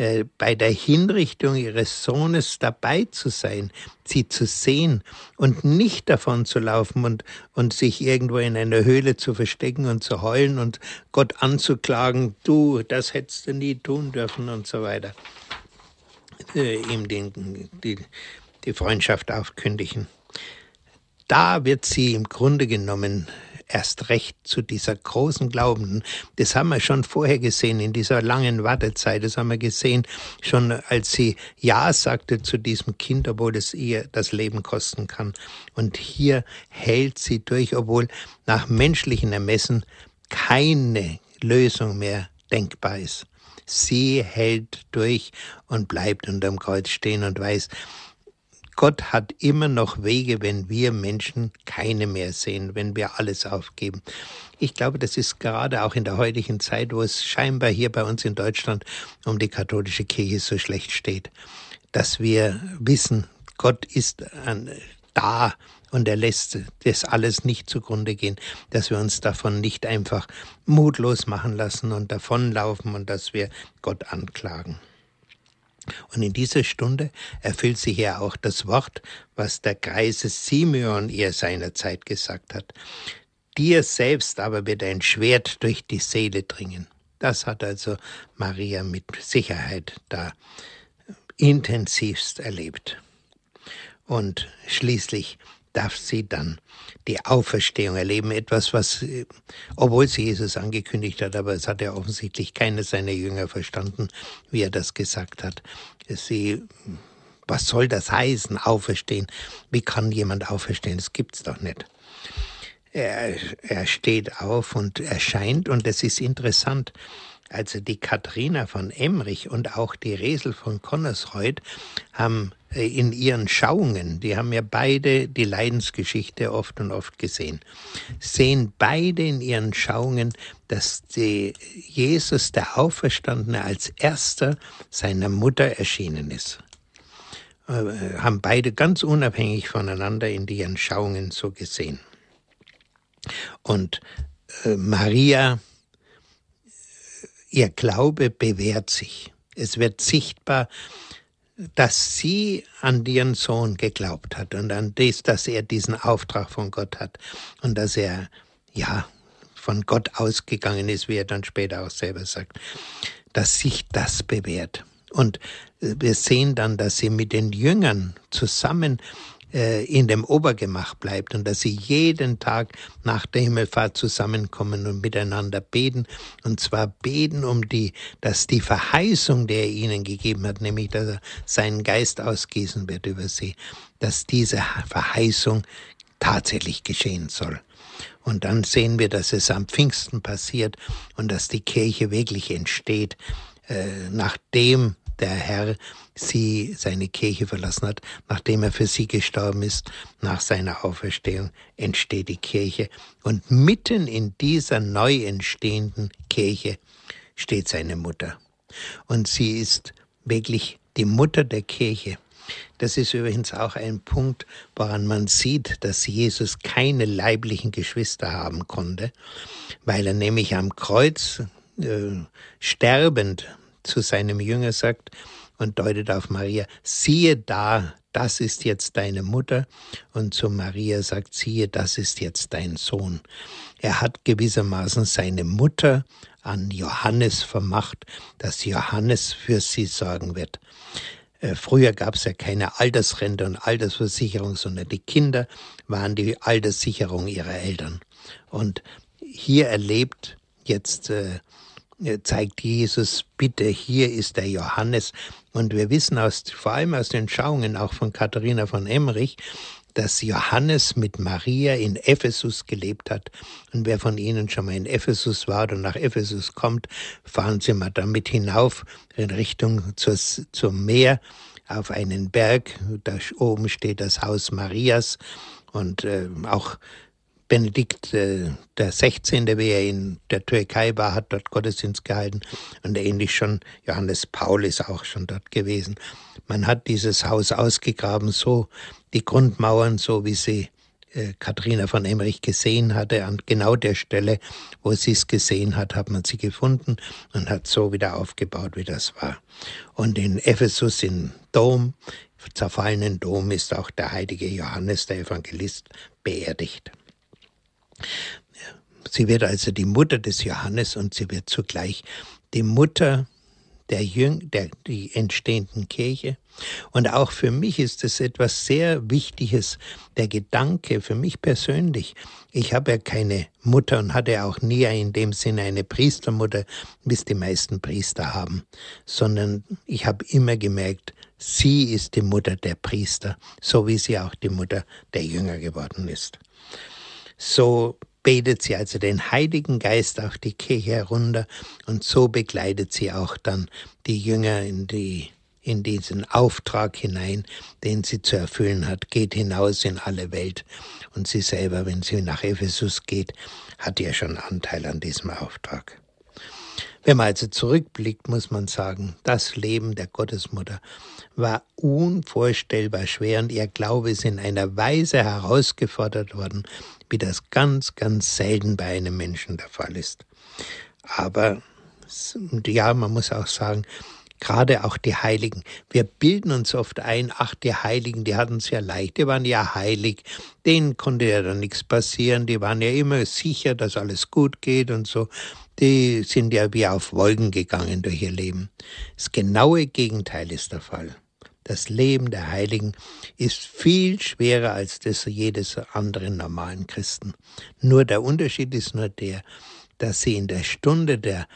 Äh, bei der Hinrichtung ihres Sohnes dabei zu sein, sie zu sehen und nicht davon zu laufen und, und sich irgendwo in einer Höhle zu verstecken und zu heulen und Gott anzuklagen, du, das hättest du nie tun dürfen und so weiter. Äh, ihm den, die, die Freundschaft aufkündigen. Da wird sie im Grunde genommen erst recht zu dieser großen Glaubenden. Das haben wir schon vorher gesehen, in dieser langen Wartezeit. Das haben wir gesehen, schon als sie Ja sagte zu diesem Kind, obwohl es ihr das Leben kosten kann. Und hier hält sie durch, obwohl nach menschlichen Ermessen keine Lösung mehr denkbar ist. Sie hält durch und bleibt unterm Kreuz stehen und weiß, Gott hat immer noch Wege, wenn wir Menschen keine mehr sehen, wenn wir alles aufgeben. Ich glaube, das ist gerade auch in der heutigen Zeit, wo es scheinbar hier bei uns in Deutschland um die katholische Kirche so schlecht steht, dass wir wissen, Gott ist da und er lässt das alles nicht zugrunde gehen, dass wir uns davon nicht einfach mutlos machen lassen und davonlaufen und dass wir Gott anklagen. Und in dieser Stunde erfüllt sich ja auch das Wort, was der Kreise Simeon ihr seinerzeit gesagt hat. dir selbst aber wird ein Schwert durch die Seele dringen. Das hat also Maria mit Sicherheit da intensivst erlebt. Und schließlich darf sie dann die Auferstehung erleben. Etwas, was, obwohl sie Jesus angekündigt hat, aber es hat ja offensichtlich keiner seiner Jünger verstanden, wie er das gesagt hat. Sie, was soll das heißen, auferstehen? Wie kann jemand auferstehen? Das gibt's doch nicht. Er, er steht auf und erscheint und es ist interessant. Also die Katharina von Emmerich und auch die Resel von Connersreuth haben äh, in ihren Schauungen, die haben ja beide die Leidensgeschichte oft und oft gesehen, sehen beide in ihren Schauungen, dass die Jesus, der Auferstandene, als erster seiner Mutter erschienen ist. Äh, haben beide ganz unabhängig voneinander in ihren Schauungen so gesehen. Und äh, Maria Ihr Glaube bewährt sich. Es wird sichtbar, dass sie an ihren Sohn geglaubt hat und an das, dass er diesen Auftrag von Gott hat und dass er, ja, von Gott ausgegangen ist, wie er dann später auch selber sagt, dass sich das bewährt. Und wir sehen dann, dass sie mit den Jüngern zusammen äh, in dem Obergemach bleibt und dass sie jeden Tag nach der Himmelfahrt zusammenkommen und miteinander beten. Und zwar beten um die, dass die Verheißung, der er ihnen gegeben hat, nämlich dass er seinen Geist ausgießen wird über sie, dass diese Verheißung tatsächlich geschehen soll. Und dann sehen wir, dass es am Pfingsten passiert und dass die Kirche wirklich entsteht, äh, nachdem der Herr sie seine Kirche verlassen hat, nachdem er für sie gestorben ist, nach seiner Auferstehung entsteht die Kirche. Und mitten in dieser neu entstehenden Kirche steht seine Mutter. Und sie ist wirklich die Mutter der Kirche. Das ist übrigens auch ein Punkt, woran man sieht, dass Jesus keine leiblichen Geschwister haben konnte, weil er nämlich am Kreuz äh, sterbend zu seinem Jünger sagt und deutet auf Maria, siehe da, das ist jetzt deine Mutter und zu Maria sagt, siehe, das ist jetzt dein Sohn. Er hat gewissermaßen seine Mutter an Johannes vermacht, dass Johannes für sie sorgen wird. Äh, früher gab es ja keine Altersrente und Altersversicherung, sondern die Kinder waren die Alterssicherung ihrer Eltern. Und hier erlebt jetzt äh, zeigt Jesus, bitte, hier ist der Johannes. Und wir wissen aus, vor allem aus den Schauungen auch von Katharina von Emmerich, dass Johannes mit Maria in Ephesus gelebt hat. Und wer von Ihnen schon mal in Ephesus war oder nach Ephesus kommt, fahren Sie mal damit hinauf in Richtung zur, zum Meer auf einen Berg. Da oben steht das Haus Marias und äh, auch Benedikt äh, der 16., wie er in der Türkei war, hat dort Gottesdienst gehalten und ähnlich schon Johannes Paul ist auch schon dort gewesen. Man hat dieses Haus ausgegraben, so die Grundmauern, so wie sie äh, Katharina von Emmerich gesehen hatte, an genau der Stelle, wo sie es gesehen hat, hat man sie gefunden und hat so wieder aufgebaut, wie das war. Und in Ephesus, im Dom, zerfallenen Dom, ist auch der heilige Johannes, der Evangelist, beerdigt. Sie wird also die Mutter des Johannes und sie wird zugleich die Mutter der, Jüng der die entstehenden Kirche. Und auch für mich ist es etwas sehr Wichtiges, der Gedanke für mich persönlich. Ich habe ja keine Mutter und hatte auch nie in dem Sinne eine Priestermutter, wie es die meisten Priester haben, sondern ich habe immer gemerkt, sie ist die Mutter der Priester, so wie sie auch die Mutter der Jünger geworden ist. So betet sie also den Heiligen Geist auf die Kirche herunter und so begleitet sie auch dann die Jünger in die in diesen Auftrag hinein, den sie zu erfüllen hat, geht hinaus in alle Welt. Und sie selber, wenn sie nach Ephesus geht, hat ja schon Anteil an diesem Auftrag. Wenn man also zurückblickt, muss man sagen, das Leben der Gottesmutter war unvorstellbar schwer und ihr Glaube ist in einer Weise herausgefordert worden, wie das ganz, ganz selten bei einem Menschen der Fall ist. Aber ja, man muss auch sagen, Gerade auch die Heiligen. Wir bilden uns oft ein, ach, die Heiligen, die hatten es ja leicht, die waren ja heilig, denen konnte ja dann nichts passieren, die waren ja immer sicher, dass alles gut geht und so. Die sind ja wie auf Wolken gegangen durch ihr Leben. Das genaue Gegenteil ist der Fall. Das Leben der Heiligen ist viel schwerer als das jedes anderen normalen Christen. Nur der Unterschied ist nur der, dass sie in der Stunde der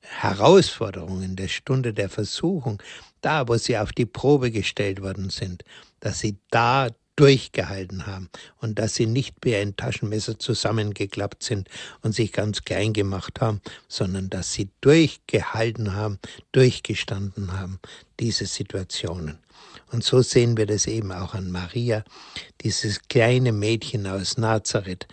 Herausforderung, in der Stunde der Versuchung, da wo sie auf die Probe gestellt worden sind, dass sie da durchgehalten haben und dass sie nicht wie ein Taschenmesser zusammengeklappt sind und sich ganz klein gemacht haben, sondern dass sie durchgehalten haben, durchgestanden haben, diese Situationen. Und so sehen wir das eben auch an Maria, dieses kleine Mädchen aus Nazareth,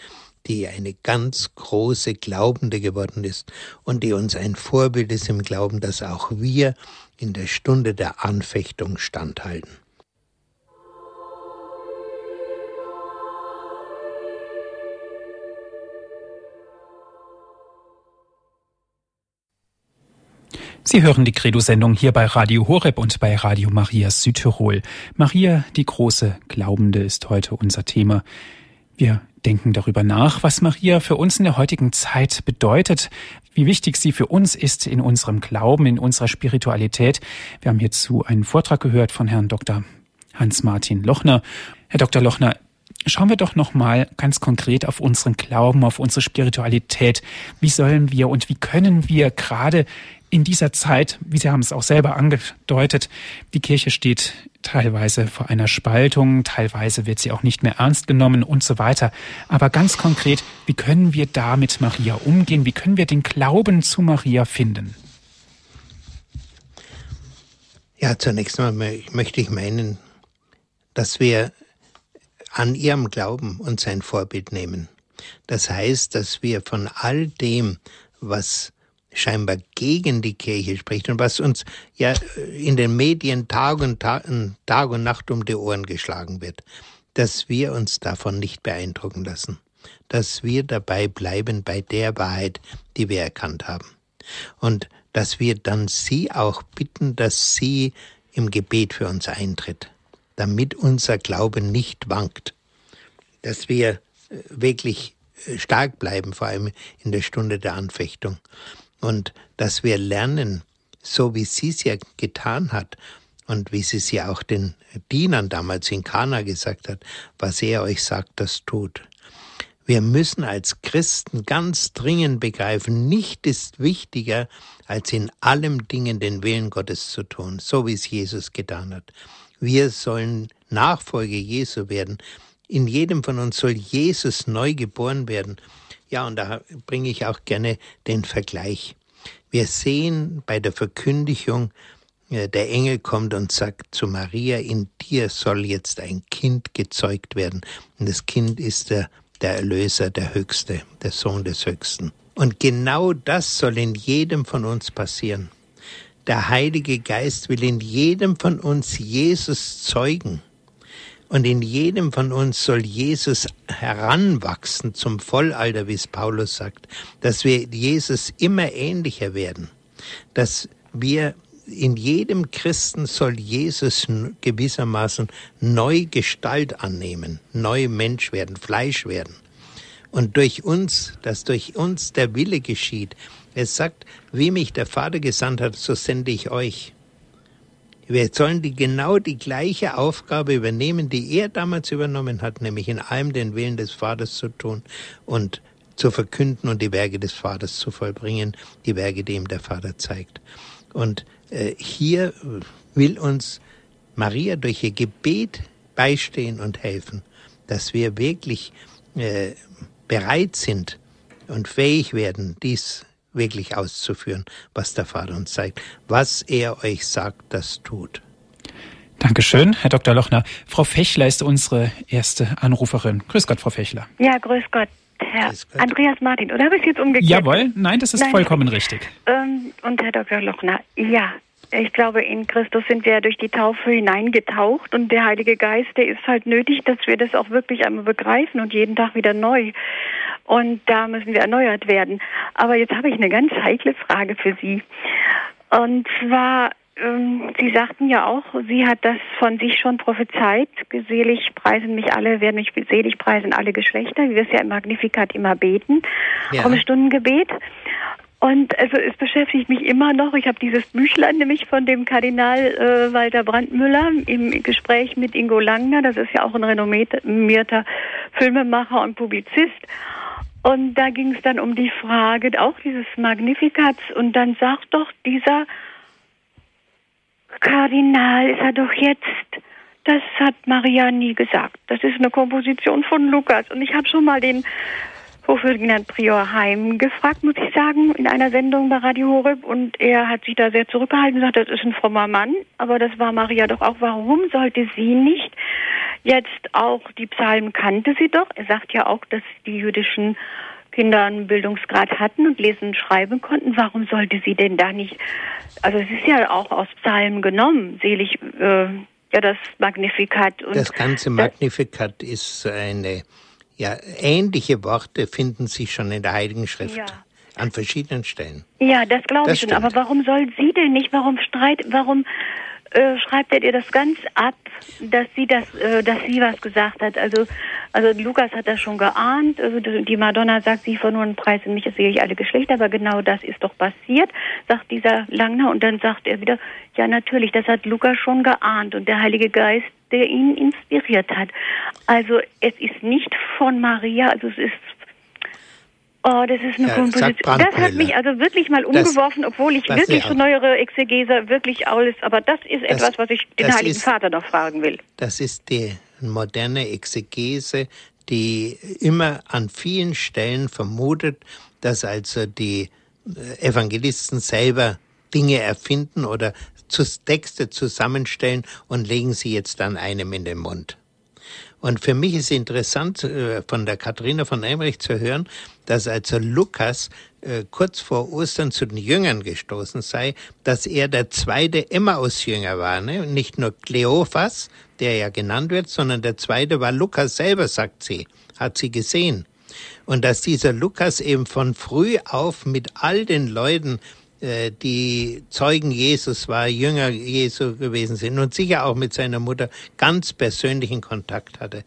die eine ganz große Glaubende geworden ist und die uns ein Vorbild ist im Glauben, dass auch wir in der Stunde der Anfechtung standhalten. Sie hören die Credo-Sendung hier bei Radio Horeb und bei Radio Maria Südtirol. Maria, die große Glaubende, ist heute unser Thema. Wir denken darüber nach, was Maria für uns in der heutigen Zeit bedeutet, wie wichtig sie für uns ist in unserem Glauben, in unserer Spiritualität. Wir haben hierzu einen Vortrag gehört von Herrn Dr. Hans-Martin Lochner. Herr Dr. Lochner, Schauen wir doch noch mal ganz konkret auf unseren Glauben, auf unsere Spiritualität. Wie sollen wir und wie können wir gerade in dieser Zeit, wie Sie haben es auch selber angedeutet, die Kirche steht teilweise vor einer Spaltung, teilweise wird sie auch nicht mehr ernst genommen und so weiter. Aber ganz konkret, wie können wir da mit Maria umgehen? Wie können wir den Glauben zu Maria finden? Ja, zunächst mal möchte ich meinen, dass wir an ihrem Glauben uns ein Vorbild nehmen. Das heißt, dass wir von all dem, was scheinbar gegen die Kirche spricht und was uns ja in den Medien Tag und, Tag, Tag und Nacht um die Ohren geschlagen wird, dass wir uns davon nicht beeindrucken lassen, dass wir dabei bleiben bei der Wahrheit, die wir erkannt haben. Und dass wir dann sie auch bitten, dass sie im Gebet für uns eintritt, damit unser Glaube nicht wankt, dass wir äh, wirklich äh, stark bleiben, vor allem in der Stunde der Anfechtung und dass wir lernen, so wie sie es ja getan hat und wie sie es ja auch den Dienern damals in Kana gesagt hat, was er euch sagt, das tut. Wir müssen als Christen ganz dringend begreifen, nicht ist wichtiger, als in allem Dingen den Willen Gottes zu tun, so wie es Jesus getan hat. Wir sollen Nachfolge Jesu werden. In jedem von uns soll Jesus neu geboren werden. Ja, und da bringe ich auch gerne den Vergleich. Wir sehen bei der Verkündigung, äh, der Engel kommt und sagt zu Maria, in dir soll jetzt ein Kind gezeugt werden. Und das Kind ist der, der Erlöser, der Höchste, der Sohn des Höchsten. Und genau das soll in jedem von uns passieren. Der Heilige Geist will in jedem von uns Jesus zeugen. Und in jedem von uns soll Jesus heranwachsen zum Vollalter, wie es Paulus sagt, dass wir Jesus immer ähnlicher werden, dass wir in jedem Christen soll Jesus gewissermaßen neu Gestalt annehmen, neu Mensch werden, Fleisch werden. Und durch uns, dass durch uns der Wille geschieht. Es sagt, wie mich der Vater gesandt hat, so sende ich euch. Wir sollen die genau die gleiche Aufgabe übernehmen, die er damals übernommen hat, nämlich in allem den Willen des Vaters zu tun und zu verkünden und die Werke des Vaters zu vollbringen, die Werke, die ihm der Vater zeigt. Und äh, hier will uns Maria durch ihr Gebet beistehen und helfen, dass wir wirklich äh, bereit sind und fähig werden, dies wirklich auszuführen, was der Vater uns zeigt. Was er euch sagt, das tut. Dankeschön, Herr Dr. Lochner. Frau Fechler ist unsere erste Anruferin. Grüß Gott, Frau Fechler. Ja, grüß Gott. Herr Gott. Andreas Martin, oder habe ich es jetzt umgekehrt? Jawohl, nein, das ist nein. vollkommen richtig. Ähm, und Herr Dr. Lochner, ja, ich glaube, in Christus sind wir durch die Taufe hineingetaucht und der Heilige Geist, der ist halt nötig, dass wir das auch wirklich einmal begreifen und jeden Tag wieder neu. Und da müssen wir erneuert werden. Aber jetzt habe ich eine ganz heikle Frage für Sie. Und zwar ähm, Sie sagten ja auch, sie hat das von sich schon prophezeit. Selig preisen mich alle, werden mich selig preisen alle Geschlechter, wie wir es ja im Magnificat immer beten, ja. vom Stundengebet. Und also es beschäftigt mich immer noch. Ich habe dieses Büchlein nämlich von dem Kardinal äh, Walter Brandmüller im Gespräch mit Ingo Langner. Das ist ja auch ein renommierter Filmemacher und Publizist. Und da ging es dann um die Frage auch dieses Magnifikats. Und dann sagt doch dieser Kardinal, ist er doch jetzt, das hat Maria nie gesagt. Das ist eine Komposition von Lukas. Und ich habe schon mal den Hochferdinand Prior Heim gefragt, muss ich sagen, in einer Sendung bei Radio Horeb. Und er hat sich da sehr zurückgehalten und gesagt, das ist ein frommer Mann. Aber das war Maria doch auch. Warum sollte sie nicht jetzt auch, die Psalmen kannte sie doch. Er sagt ja auch, dass die jüdischen Kinder einen Bildungsgrad hatten und lesen und schreiben konnten. Warum sollte sie denn da nicht, also es ist ja auch aus Psalmen genommen, selig, äh, ja, das Magnifikat. Und das ganze Magnifikat ist eine ja, ähnliche Worte finden sich schon in der Heiligen Schrift. Ja. An verschiedenen Stellen. Ja, das glaube ich schon. Aber warum soll sie denn nicht? Warum streit, warum äh, schreibt er ihr das ganz ab, dass sie das, äh, dass sie was gesagt hat? Also, also Lukas hat das schon geahnt. Also die Madonna sagt, sie einen Preis in mich, das sehe ich alle Geschlechter, aber genau das ist doch passiert, sagt dieser Langner. Und dann sagt er wieder, ja natürlich, das hat Lukas schon geahnt und der Heilige Geist der ihn inspiriert hat. Also es ist nicht von Maria, also es ist Oh, das ist eine ja, Komposition. Das hat mich also wirklich mal umgeworfen, das, obwohl ich wirklich für neuere Exegese wirklich alles, aber das ist das, etwas, was ich den Heiligen ist, Vater noch fragen will. Das ist die moderne Exegese, die immer an vielen Stellen vermutet, dass also die äh, Evangelisten selber Dinge erfinden oder Texte zusammenstellen und legen sie jetzt dann einem in den Mund. Und für mich ist interessant, äh, von der Katharina von Emmerich zu hören, dass also Lukas äh, kurz vor Ostern zu den Jüngern gestoßen sei, dass er der zweite Emmaus-Jünger war. Ne? Nicht nur Kleophas, der ja genannt wird, sondern der zweite war Lukas selber, sagt sie, hat sie gesehen. Und dass dieser Lukas eben von früh auf mit all den Leuten die Zeugen Jesus war, Jünger Jesu gewesen sind und sicher auch mit seiner Mutter ganz persönlichen Kontakt hatte.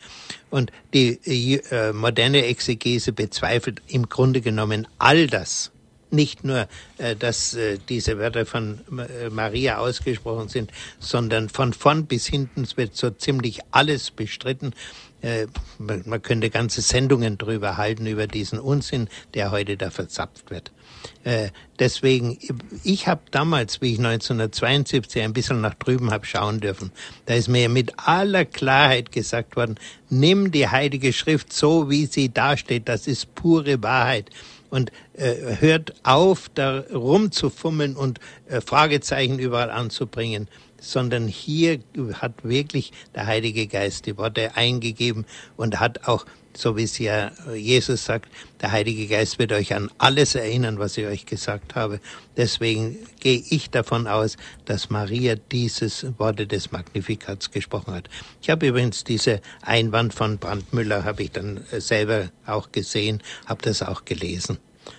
Und die äh, moderne Exegese bezweifelt im Grunde genommen all das. Nicht nur, äh, dass äh, diese Wörter von äh, Maria ausgesprochen sind, sondern von vorn bis hinten wird so ziemlich alles bestritten. Äh, man könnte ganze Sendungen drüber halten, über diesen Unsinn, der heute da verzapft wird. Äh, deswegen, ich habe damals, wie ich 1972 ein bisschen nach drüben habe schauen dürfen, da ist mir mit aller Klarheit gesagt worden, nimm die Heilige Schrift so, wie sie dasteht, das ist pure Wahrheit. Und äh, hört auf, da rumzufummeln und äh, Fragezeichen überall anzubringen sondern hier hat wirklich der Heilige Geist die Worte eingegeben und hat auch so wie es ja Jesus sagt, der Heilige Geist wird euch an alles erinnern, was ich euch gesagt habe. Deswegen gehe ich davon aus, dass Maria dieses Worte des Magnifikats gesprochen hat. Ich habe übrigens diese Einwand von Brandmüller, habe ich dann selber auch gesehen, habe das auch gelesen.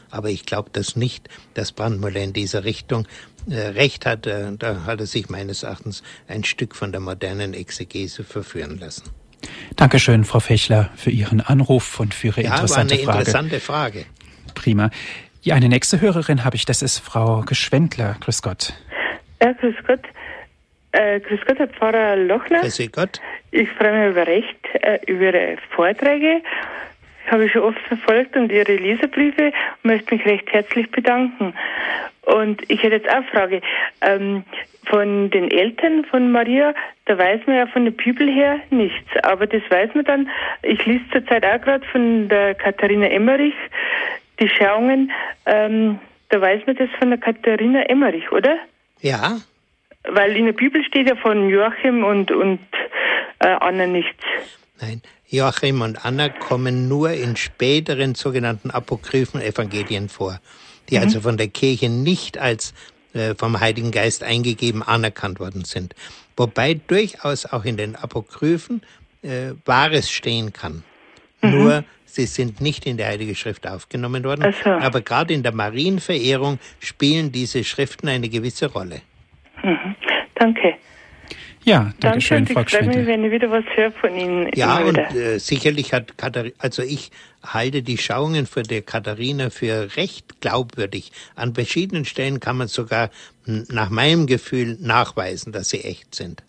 Aber ich glaube das nicht, dass Brandmüller in dieser Richtung äh, recht hat. Äh, da hat er sich meines Erachtens ein Stück von der modernen Exegese verführen lassen. Dankeschön, Frau Fechler, für Ihren Anruf und für Ihre ja, interessante war eine Frage. interessante Frage. Prima. Ja, eine nächste Hörerin habe ich, das ist Frau Geschwendler. Grüß Gott. Ja, grüß Gott. Äh, grüß Gott, Herr Pfarrer Lochner. Grüß Gott. Ich freue mich über recht, äh, über Ihre Vorträge. Habe ich schon oft verfolgt und Ihre Leserbriefe und möchte mich recht herzlich bedanken. Und ich hätte jetzt auch eine Frage. Ähm, von den Eltern von Maria, da weiß man ja von der Bibel her nichts. Aber das weiß man dann. Ich lese zurzeit auch gerade von der Katharina Emmerich die Schauungen. Ähm, da weiß man das von der Katharina Emmerich, oder? Ja. Weil in der Bibel steht ja von Joachim und, und äh, Anna nichts. Nein, Joachim und Anna kommen nur in späteren sogenannten apokryphen Evangelien vor, die mhm. also von der Kirche nicht als äh, vom Heiligen Geist eingegeben anerkannt worden sind. Wobei durchaus auch in den Apokryphen äh, Wahres stehen kann. Mhm. Nur sie sind nicht in der Heilige Schrift aufgenommen worden. So. Aber gerade in der Marienverehrung spielen diese Schriften eine gewisse Rolle. Mhm. Danke. Ja, danke schön, Frau Ich freue mich, wenn ich wieder was höre von Ihnen. Ja, und äh, sicherlich hat Katharina, also ich halte die Schauungen für der Katharina für recht glaubwürdig. An verschiedenen Stellen kann man sogar nach meinem Gefühl nachweisen, dass sie echt sind.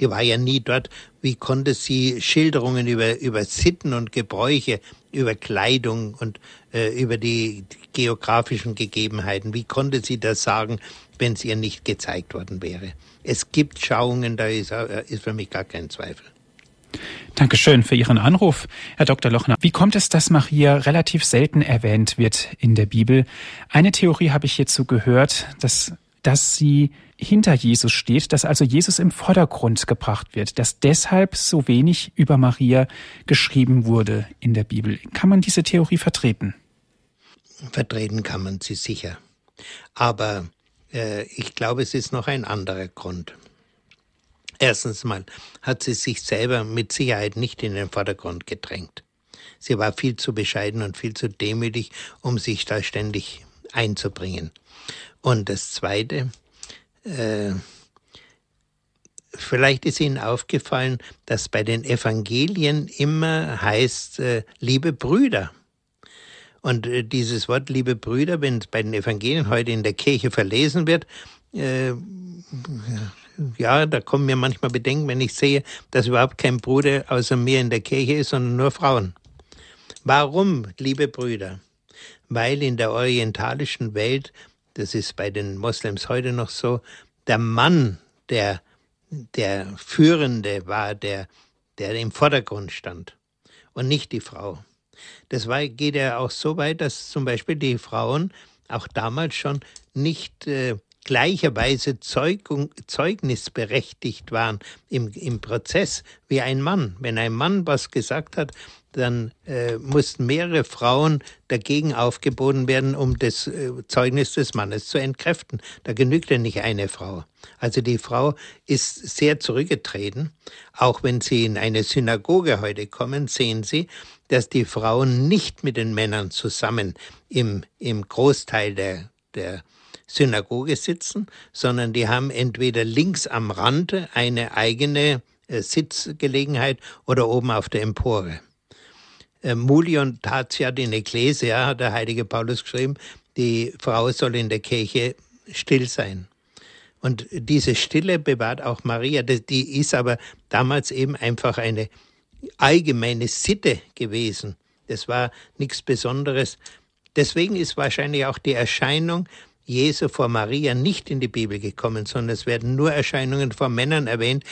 Die war ja nie dort. Wie konnte sie Schilderungen über, über Sitten und Gebräuche, über Kleidung und äh, über die geografischen Gegebenheiten, wie konnte sie das sagen, wenn es ihr nicht gezeigt worden wäre? Es gibt Schauungen, da ist, äh, ist für mich gar kein Zweifel. Dankeschön für Ihren Anruf, Herr Dr. Lochner. Wie kommt es, dass Maria relativ selten erwähnt wird in der Bibel? Eine Theorie habe ich hierzu gehört, dass, dass sie hinter Jesus steht, dass also Jesus im Vordergrund gebracht wird, dass deshalb so wenig über Maria geschrieben wurde in der Bibel. Kann man diese Theorie vertreten? Vertreten kann man sie sicher. Aber äh, ich glaube, es ist noch ein anderer Grund. Erstens mal hat sie sich selber mit Sicherheit nicht in den Vordergrund gedrängt. Sie war viel zu bescheiden und viel zu demütig, um sich da ständig einzubringen. Und das Zweite, äh, vielleicht ist Ihnen aufgefallen, dass bei den Evangelien immer heißt, äh, liebe Brüder. Und äh, dieses Wort, liebe Brüder, wenn es bei den Evangelien heute in der Kirche verlesen wird, äh, ja, da kommen mir manchmal Bedenken, wenn ich sehe, dass überhaupt kein Bruder außer mir in der Kirche ist, sondern nur Frauen. Warum, liebe Brüder? Weil in der orientalischen Welt, das ist bei den Moslems heute noch so, der Mann, der, der Führende war, der, der im Vordergrund stand und nicht die Frau. Das geht ja auch so weit, dass zum Beispiel die Frauen auch damals schon nicht äh, gleicherweise Zeugung, zeugnisberechtigt waren im, im Prozess wie ein Mann. Wenn ein Mann was gesagt hat, dann äh, mussten mehrere Frauen dagegen aufgeboten werden, um das äh, Zeugnis des Mannes zu entkräften. Da genügte nicht eine Frau. Also die Frau ist sehr zurückgetreten. Auch wenn Sie in eine Synagoge heute kommen, sehen Sie, dass die Frauen nicht mit den Männern zusammen im, im Großteil der, der Synagoge sitzen, sondern die haben entweder links am Rande eine eigene äh, Sitzgelegenheit oder oben auf der Empore. Äh, Mulion tatiat in Ecclesia, hat der heilige Paulus geschrieben, die Frau soll in der Kirche still sein. Und diese Stille bewahrt auch Maria. Die ist aber damals eben einfach eine allgemeine Sitte gewesen. Das war nichts Besonderes. Deswegen ist wahrscheinlich auch die Erscheinung Jesu vor Maria nicht in die Bibel gekommen, sondern es werden nur Erscheinungen vor Männern erwähnt.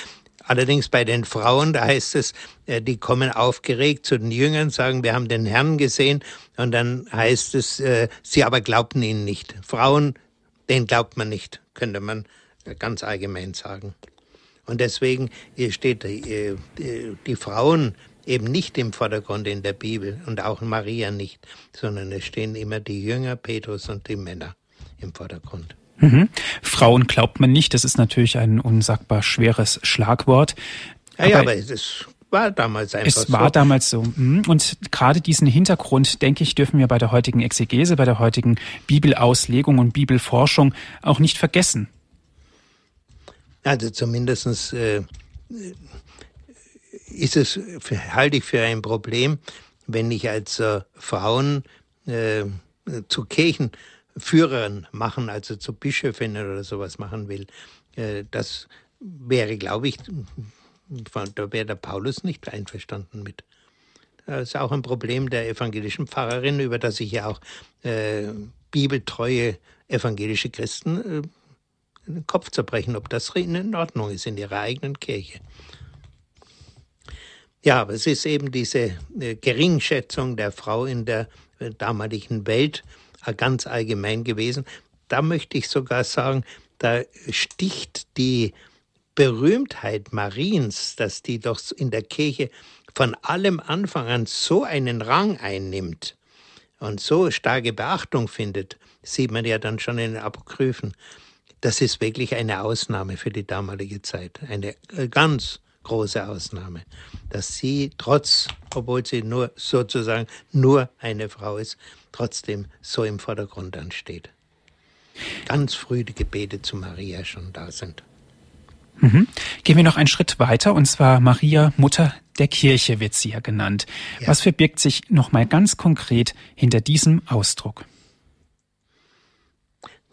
Allerdings bei den Frauen, da heißt es, äh, die kommen aufgeregt zu den Jüngern, sagen, wir haben den Herrn gesehen. Und dann heißt es, äh, sie aber glaubten ihn nicht. Frauen, den glaubt man nicht, könnte man äh, ganz allgemein sagen. Und deswegen steht die Frauen eben nicht im Vordergrund in der Bibel und auch Maria nicht, sondern es stehen immer die Jünger, Petrus und die Männer im Vordergrund. Mhm. Frauen glaubt man nicht, das ist natürlich ein unsagbar schweres Schlagwort. Ja, aber, ja, aber es war damals einfach so. Es war damals so. Mhm. Und gerade diesen Hintergrund, denke ich, dürfen wir bei der heutigen Exegese, bei der heutigen Bibelauslegung und Bibelforschung auch nicht vergessen. Also zumindestens äh, ist es, halte ich für ein Problem, wenn ich als äh, Frauen äh, zu Kirchen Führern machen, also zu Bischöfinnen oder sowas machen will. Äh, das wäre, glaube ich, da wäre der Paulus nicht einverstanden mit. Das ist auch ein Problem der evangelischen Pfarrerin, über das sich ja auch äh, bibeltreue evangelische Christen äh, den Kopf zerbrechen, ob das in Ordnung ist in ihrer eigenen Kirche. Ja, aber es ist eben diese äh, Geringschätzung der Frau in der äh, damaligen Welt, ganz allgemein gewesen. Da möchte ich sogar sagen, da sticht die Berühmtheit Mariens, dass die doch in der Kirche von allem Anfang an so einen Rang einnimmt und so starke Beachtung findet, sieht man ja dann schon in den Apokryphen. Das ist wirklich eine Ausnahme für die damalige Zeit, eine ganz große Ausnahme, dass sie trotz, obwohl sie nur sozusagen nur eine Frau ist, trotzdem so im Vordergrund ansteht. ganz früh die Gebete zu Maria schon da sind. Mhm. Gehen wir noch einen Schritt weiter, und zwar Maria, Mutter der Kirche wird sie ja genannt. Ja. Was verbirgt sich nochmal ganz konkret hinter diesem Ausdruck?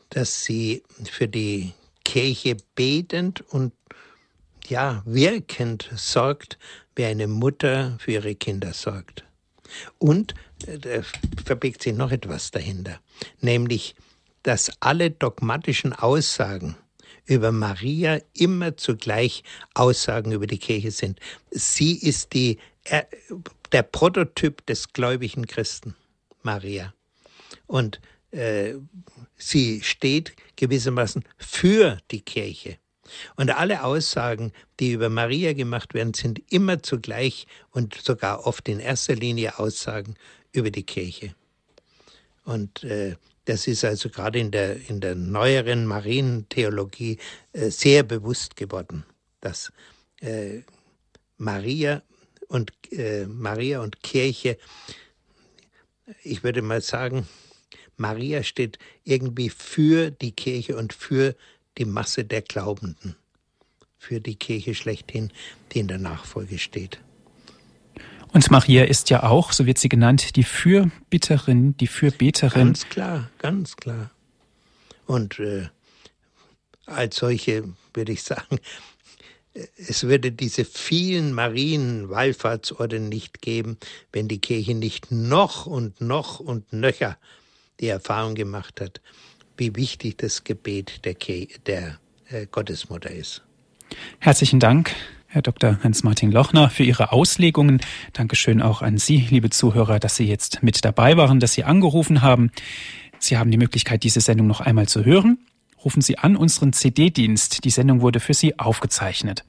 Dass sie für die Kirche betend und ja, wirkend sorgt, wie eine Mutter für ihre Kinder sorgt. Und äh, verbirgt sich noch etwas dahinter, nämlich, dass alle dogmatischen Aussagen über Maria immer zugleich Aussagen über die Kirche sind. Sie ist die, äh, der Prototyp des gläubigen Christen, Maria. Und äh, sie steht gewissermaßen für die Kirche. Und alle Aussagen, die über Maria gemacht werden, sind immer zugleich und sogar oft in erster Linie Aussagen über die Kirche. Und äh, das ist also gerade in der, in der neueren Marientheologie äh, sehr bewusst geworden, dass äh, Maria und äh, Maria und Kirche, ich würde mal sagen, Maria steht irgendwie für die Kirche und für die Masse der Glaubenden, für die Kirche schlechthin, die in der Nachfolge steht. Und Maria ist ja auch, so wird sie genannt, die Fürbitterin, die Fürbeterin. Ganz klar, ganz klar. Und äh, als solche würde ich sagen, es würde diese vielen Marien-Wallfahrtsorte nicht geben, wenn die Kirche nicht noch und noch und nöcher die Erfahrung gemacht hat, wie wichtig das Gebet der, der äh, Gottesmutter ist. Herzlichen Dank, Herr Dr. Hans-Martin Lochner, für Ihre Auslegungen. Dankeschön auch an Sie, liebe Zuhörer, dass Sie jetzt mit dabei waren, dass Sie angerufen haben. Sie haben die Möglichkeit, diese Sendung noch einmal zu hören. Rufen Sie an unseren CD-Dienst. Die Sendung wurde für Sie aufgezeichnet.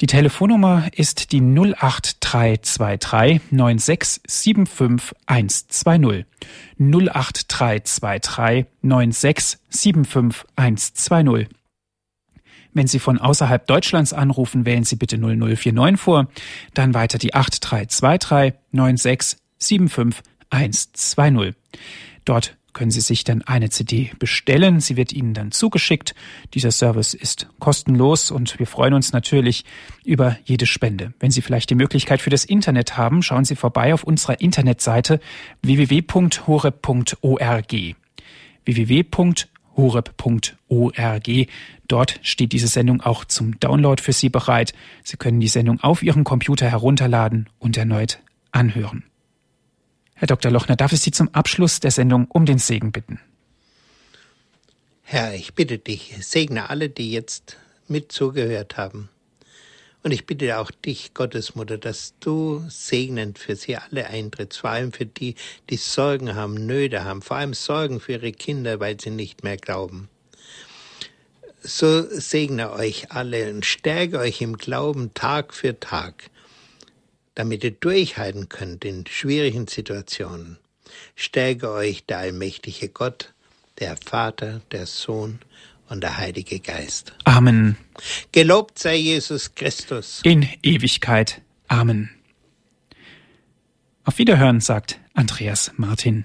Die Telefonnummer ist die 08323 9675120. 08323 9675120. Wenn Sie von außerhalb Deutschlands anrufen, wählen Sie bitte 0049 vor, dann weiter die 8323 9675120. Dort können Sie sich dann eine CD bestellen. Sie wird Ihnen dann zugeschickt. Dieser Service ist kostenlos und wir freuen uns natürlich über jede Spende. Wenn Sie vielleicht die Möglichkeit für das Internet haben, schauen Sie vorbei auf unserer Internetseite www.hore.org www.horeb.org. Dort steht diese Sendung auch zum Download für Sie bereit. Sie können die Sendung auf Ihrem Computer herunterladen und erneut anhören. Herr Dr. Lochner, darf ich Sie zum Abschluss der Sendung um den Segen bitten? Herr, ich bitte dich, segne alle, die jetzt mit zugehört haben. Und ich bitte auch dich, Gottesmutter, dass du segnend für sie alle eintrittst, vor allem für die, die Sorgen haben, Nöte haben, vor allem Sorgen für ihre Kinder, weil sie nicht mehr glauben. So segne euch alle und stärke euch im Glauben Tag für Tag, damit ihr durchhalten könnt in schwierigen Situationen. Stärke euch der allmächtige Gott, der Vater, der Sohn und der Heilige Geist. Amen. Gelobt sei Jesus Christus. In Ewigkeit. Amen. Auf Wiederhören, sagt Andreas Martin.